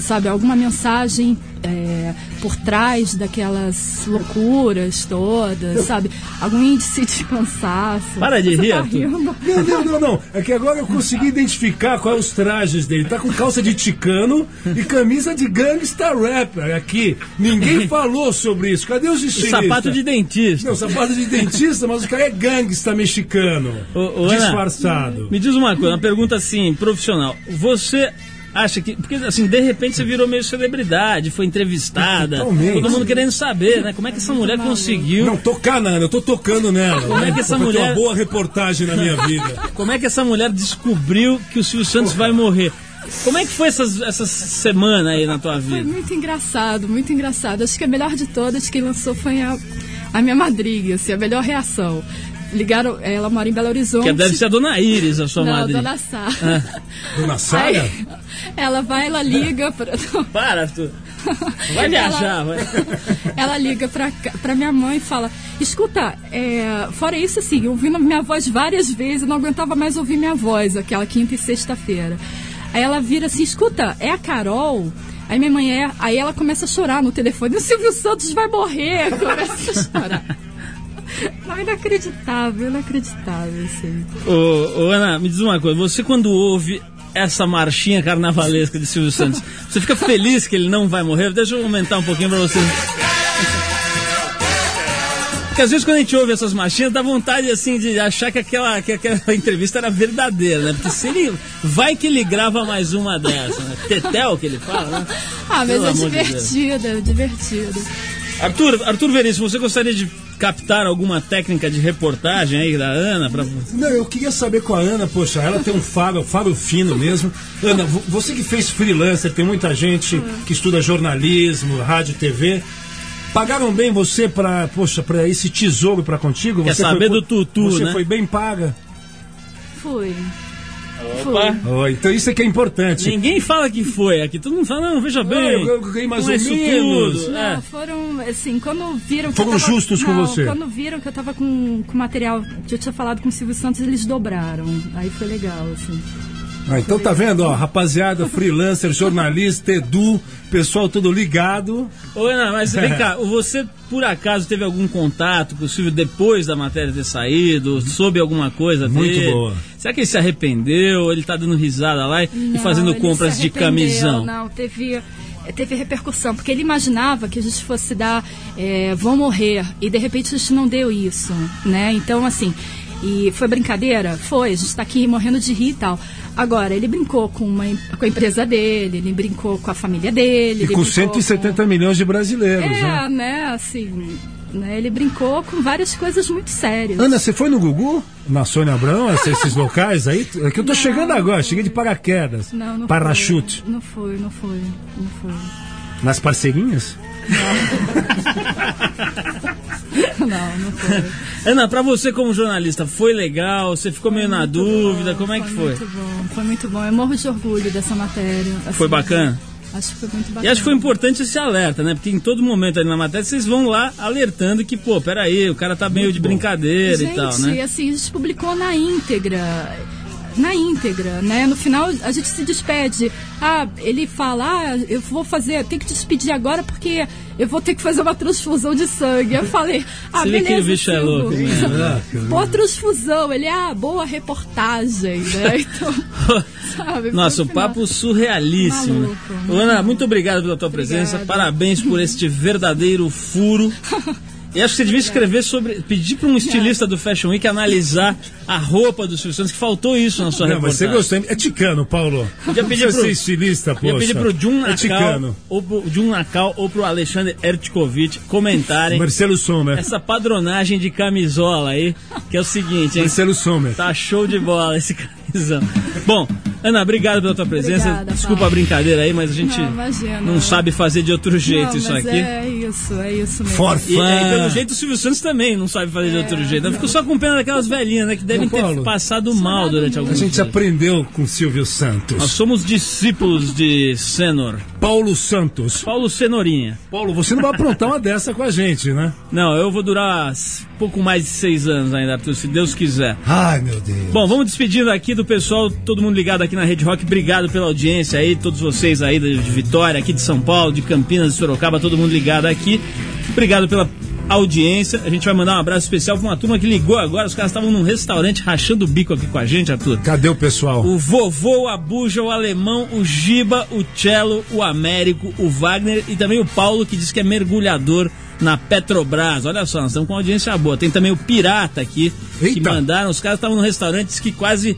P: sabe, alguma mensagem é, por trás daquelas loucuras todas, sabe? Algum índice de cansaço.
A: Para de
P: Você
A: rir,
P: tá rindo?
B: Não, não, não, não. É que agora eu consegui identificar quais os trajes dele. Tá com calça de ticano e camisa de gangsta rapper aqui. Ninguém [LAUGHS] falou sobre isso. Cadê os
A: E
B: estilistas?
A: sapato de dentista.
B: Não, sapato de dentista, mas o cara é gangsta mexicano.
A: Ô, ô, Ana,
B: disfarçado.
A: Me diz uma coisa, uma pergunta assim, profissional. Você acha que. Porque assim, de repente você virou meio celebridade, foi entrevistada,
B: Totalmente.
A: todo mundo querendo saber, né? Como é que essa mulher conseguiu.
B: Não, tocar nada, eu tô tocando nela.
A: Como é que essa
B: Foi
A: mulher-
B: uma boa reportagem na minha vida.
A: Como é que essa mulher descobriu que o Silvio Santos vai morrer? Como é que foi essas, essa semana aí na tua
P: Foi
A: vida?
P: muito engraçado, muito engraçado. Acho que a melhor de todas quem lançou foi a, a minha madrinha, assim, a melhor reação. Ligaram, ela mora em Belo Horizonte.
A: Que deve ser a dona Iris, a sua
P: Não,
A: madrinha.
P: Dona Sá.
A: Ah.
B: Dona Sara?
P: Ela vai, ela liga pra. [LAUGHS]
A: Para, Arthur. [LAUGHS] Vai viajar, vai. [LAUGHS]
P: Ela liga pra minha mãe e fala: Escuta, é, fora isso, assim, ouvindo minha voz várias vezes, eu não aguentava mais ouvir minha voz, aquela quinta e sexta-feira. Aí ela vira assim: Escuta, é a Carol? Aí minha mãe é. Aí ela começa a chorar no telefone: O Silvio Santos vai morrer! Começa a chorar. Não, inacreditável, inacreditável, assim.
A: Ô, ô, Ana, me diz uma coisa. Você quando ouve essa marchinha carnavalesca de Silvio Santos, você fica feliz que ele não vai morrer? Deixa eu aumentar um pouquinho pra você. Porque às vezes quando a gente ouve essas marchinhas, dá vontade assim de achar que aquela, que aquela [LAUGHS] entrevista era verdadeira, né? Porque se ele. Vai que ele grava mais uma dessa, né? Tetel que ele fala, né?
P: Ah, mas
A: Pelo
P: é
A: amor de
P: divertido, é divertido.
A: Arthur, Arthur Veríssimo, você gostaria de captar alguma técnica de reportagem aí da Ana? Pra...
B: Não, eu queria saber com a Ana, poxa, ela tem um faro, faro fino mesmo. Ana, vo- você que fez freelancer, tem muita gente que estuda jornalismo, rádio, TV. Pagaram bem você para, poxa, para esse tesouro para contigo?
A: Quer
B: Você
A: saber
B: foi-
A: do tutu,
B: Você
A: né?
B: foi bem paga.
P: Fui.
A: Opa.
B: Oh, então isso é que é importante.
A: Ninguém fala que foi aqui, todo mundo fala, não, veja bem.
B: eu- eu ganhei mais
A: é
B: ou menos.
A: tudo.
P: Não,
A: É.
P: foram, assim, quando viram que
B: Foram
P: eu tava,
B: justos com
P: não,
B: você.
P: Quando viram que eu tava com, com material que eu tinha falado com o Silvio Santos, eles dobraram. Aí foi legal, assim.
B: Ah, então tá vendo, ó, rapaziada, freelancer, jornalista, Edu, pessoal tudo ligado.
A: Ô, Ana, mas vem [LAUGHS] cá, você por acaso teve algum contato com o Silvio depois da matéria ter saído? Soube alguma coisa
B: Muito
A: dele?
B: boa.
A: Será que ele se arrependeu? Ele tá dando risada lá e,
P: Não,
A: fazendo compras de camisão?
P: Não, teve, teve repercussão, porque ele imaginava que a gente fosse dar, é, vão morrer, e de repente a gente não deu isso, né? Então, assim, e foi brincadeira? Foi, a gente tá aqui morrendo de rir e tal. Agora, ele brincou com, uma, com a empresa dele, ele brincou com a família dele.
B: E com
P: brincou
B: 170 milhões de brasileiros,
P: É,
B: né?
P: né, assim, né, ele brincou com várias coisas muito sérias.
B: Ana, você foi no Gugu? Na Sônia Abrão, [LAUGHS] esses, locais aí? É que eu tô chegando agora, cheguei de paraquedas.
P: Não, não
B: Parachute.
P: Foi, não foi, não foi, não foi.
B: Nas parceirinhas? [LAUGHS]
P: Não, não foi.
A: Ana, pra você como jornalista, foi legal? Você ficou meio na dúvida? como é que foi?
P: Muito bom, foi muito bom. Eu morro de orgulho dessa matéria. assim,
A: Foi bacana?
P: Acho que foi muito bacana.
A: E acho que foi importante esse alerta, né? Porque em todo momento ali na matéria vocês vão lá alertando que, pô, peraí, o cara tá meio de brincadeira
P: Gente,
A: e tal, né?
P: assim, a gente publicou na íntegra. Na íntegra, né? No final a gente se despede. Ah, ele fala, ah, eu vou fazer, tem que te despedir agora porque eu vou ter que fazer uma transfusão de sangue. Eu falei, ah,
A: Você
P: beleza.
A: que o bicho é louco, né?
P: Boa transfusão. Ele, ah, boa reportagem, né? [LAUGHS] Então, sabe?
A: Nossa, o papo surrealíssimo.
P: Maluco,
A: Ana, muito obrigado pela tua presença. Parabéns por este verdadeiro furo. [LAUGHS] E acho que você devia escrever sobre. pedir para um estilista do Fashion Week analisar a roupa do Silvio Santos, que faltou isso na sua
B: Não, mas você
A: reportagem.
B: gostou. É ticano, Paulo.
A: Podia pedir
B: Você
A: pro,
B: é estilista,
A: podia
B: poxa.
A: pedir pro Jun
B: É
A: Nakal,
B: ticano.
A: ou pro Jun Nakal ou pro Alexandre Ertkovic comentarem
B: Marcelo Sommer.
A: essa padronagem de camisola aí, que é o seguinte, hein?
B: Marcelo Sommer.
A: Tá show de bola esse camisão. Bom, Ana, obrigado pela tua presença.
P: Obrigada,
A: Desculpa
P: Paulo.
A: a brincadeira aí, mas a gente
P: Não, imagina.
A: não sabe fazer de outro jeito
P: Não,
A: isso
P: mas
A: aqui.
P: É isso, é isso mesmo.
A: E, é, e pelo jeito o Silvio Santos também não sabe fazer de outro jeito. Eu fico só com pena daquelas velhinhas, né? Que devem ter
B: Paulo,
A: passado mal durante algum
B: A gente aprendeu com Silvio Santos.
A: Nós somos discípulos de Senor.
B: Paulo Santos.
A: Paulo Cenourinha.
B: Paulo, você não vai aprontar uma dessa com a gente, né?
A: Não, eu vou durar pouco mais de seis anos ainda, Arthur, se Deus quiser.
B: Ai, meu Deus.
A: Bom, vamos despedindo aqui do pessoal, todo mundo ligado aqui na Rede Rock. Obrigado pela audiência aí, todos vocês aí de de Vitória, aqui de São Paulo, de Campinas, de Sorocaba, todo mundo ligado aqui. Obrigado pela audiência. A gente vai mandar um abraço especial pra uma turma que ligou agora. Os caras estavam num restaurante rachando o bico aqui com a gente, Arthur.
B: Cadê o pessoal?
A: O vovô, a buja, o alemão, o Giba, o Cello, o Américo, o Wagner e também o Paulo, que diz que é mergulhador na Petrobras. Olha só, nós estamos com uma audiência boa. Tem também o Pirata aqui, que mandaram. Os caras estavam num restaurante que quase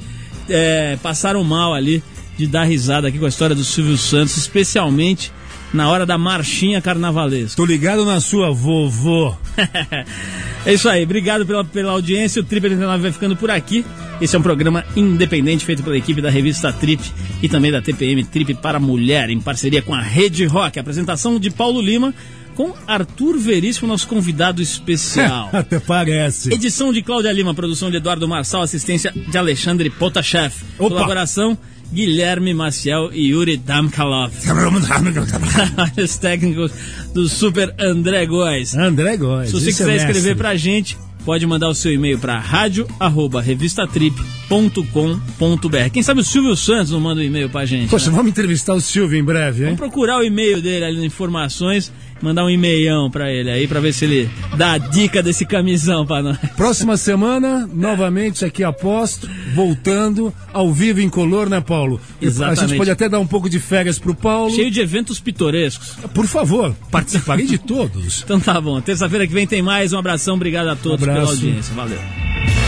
A: é, passaram mal ali de dar risada aqui com a história do Silvio Santos, especialmente na hora da marchinha carnavalesca.
B: Tô ligado na sua vovô. [LAUGHS]
A: é isso aí, obrigado pela, pela audiência. O Trip 89 vai ficando por aqui. Esse é um programa independente feito pela equipe da revista Trip e também da TPM Trip para Mulher, em parceria com a Rede Rock. Apresentação de Paulo Lima com Arthur Veríssimo, nosso convidado especial. [LAUGHS]
B: Até parece.
A: Edição de Cláudia Lima, produção de Eduardo Marçal, assistência de Alexandre Potashev. Colaboração Guilherme Maciel e Yuri Damkalov. [LAUGHS] Os técnicos do Super André Góes.
B: André Góes.
A: Se você
B: é
A: quiser
B: mestre.
A: escrever pra gente, pode mandar o seu e-mail para rádio@revistatrip.com.br. Quem sabe o Silvio Santos não manda um e-mail pra gente.
B: Poxa,
A: né?
B: vamos entrevistar o Silvio em breve, hein?
A: Vamos procurar o e-mail dele ali no informações, mandar um e-mailão pra ele aí pra ver se ele dá a dica desse camisão pra nós.
B: Próxima semana, novamente aqui aposto, voltando ao vivo em color, né, Paulo? E A
A: Exatamente.
B: gente pode até dar um pouco de férias pro Paulo.
A: Cheio de eventos pitorescos.
B: Por favor, participarei de todos.
A: Então tá bom. Terça-feira que vem tem mais. Um abração. Obrigado a todos pela
B: Abraço.
A: audiência. Valeu.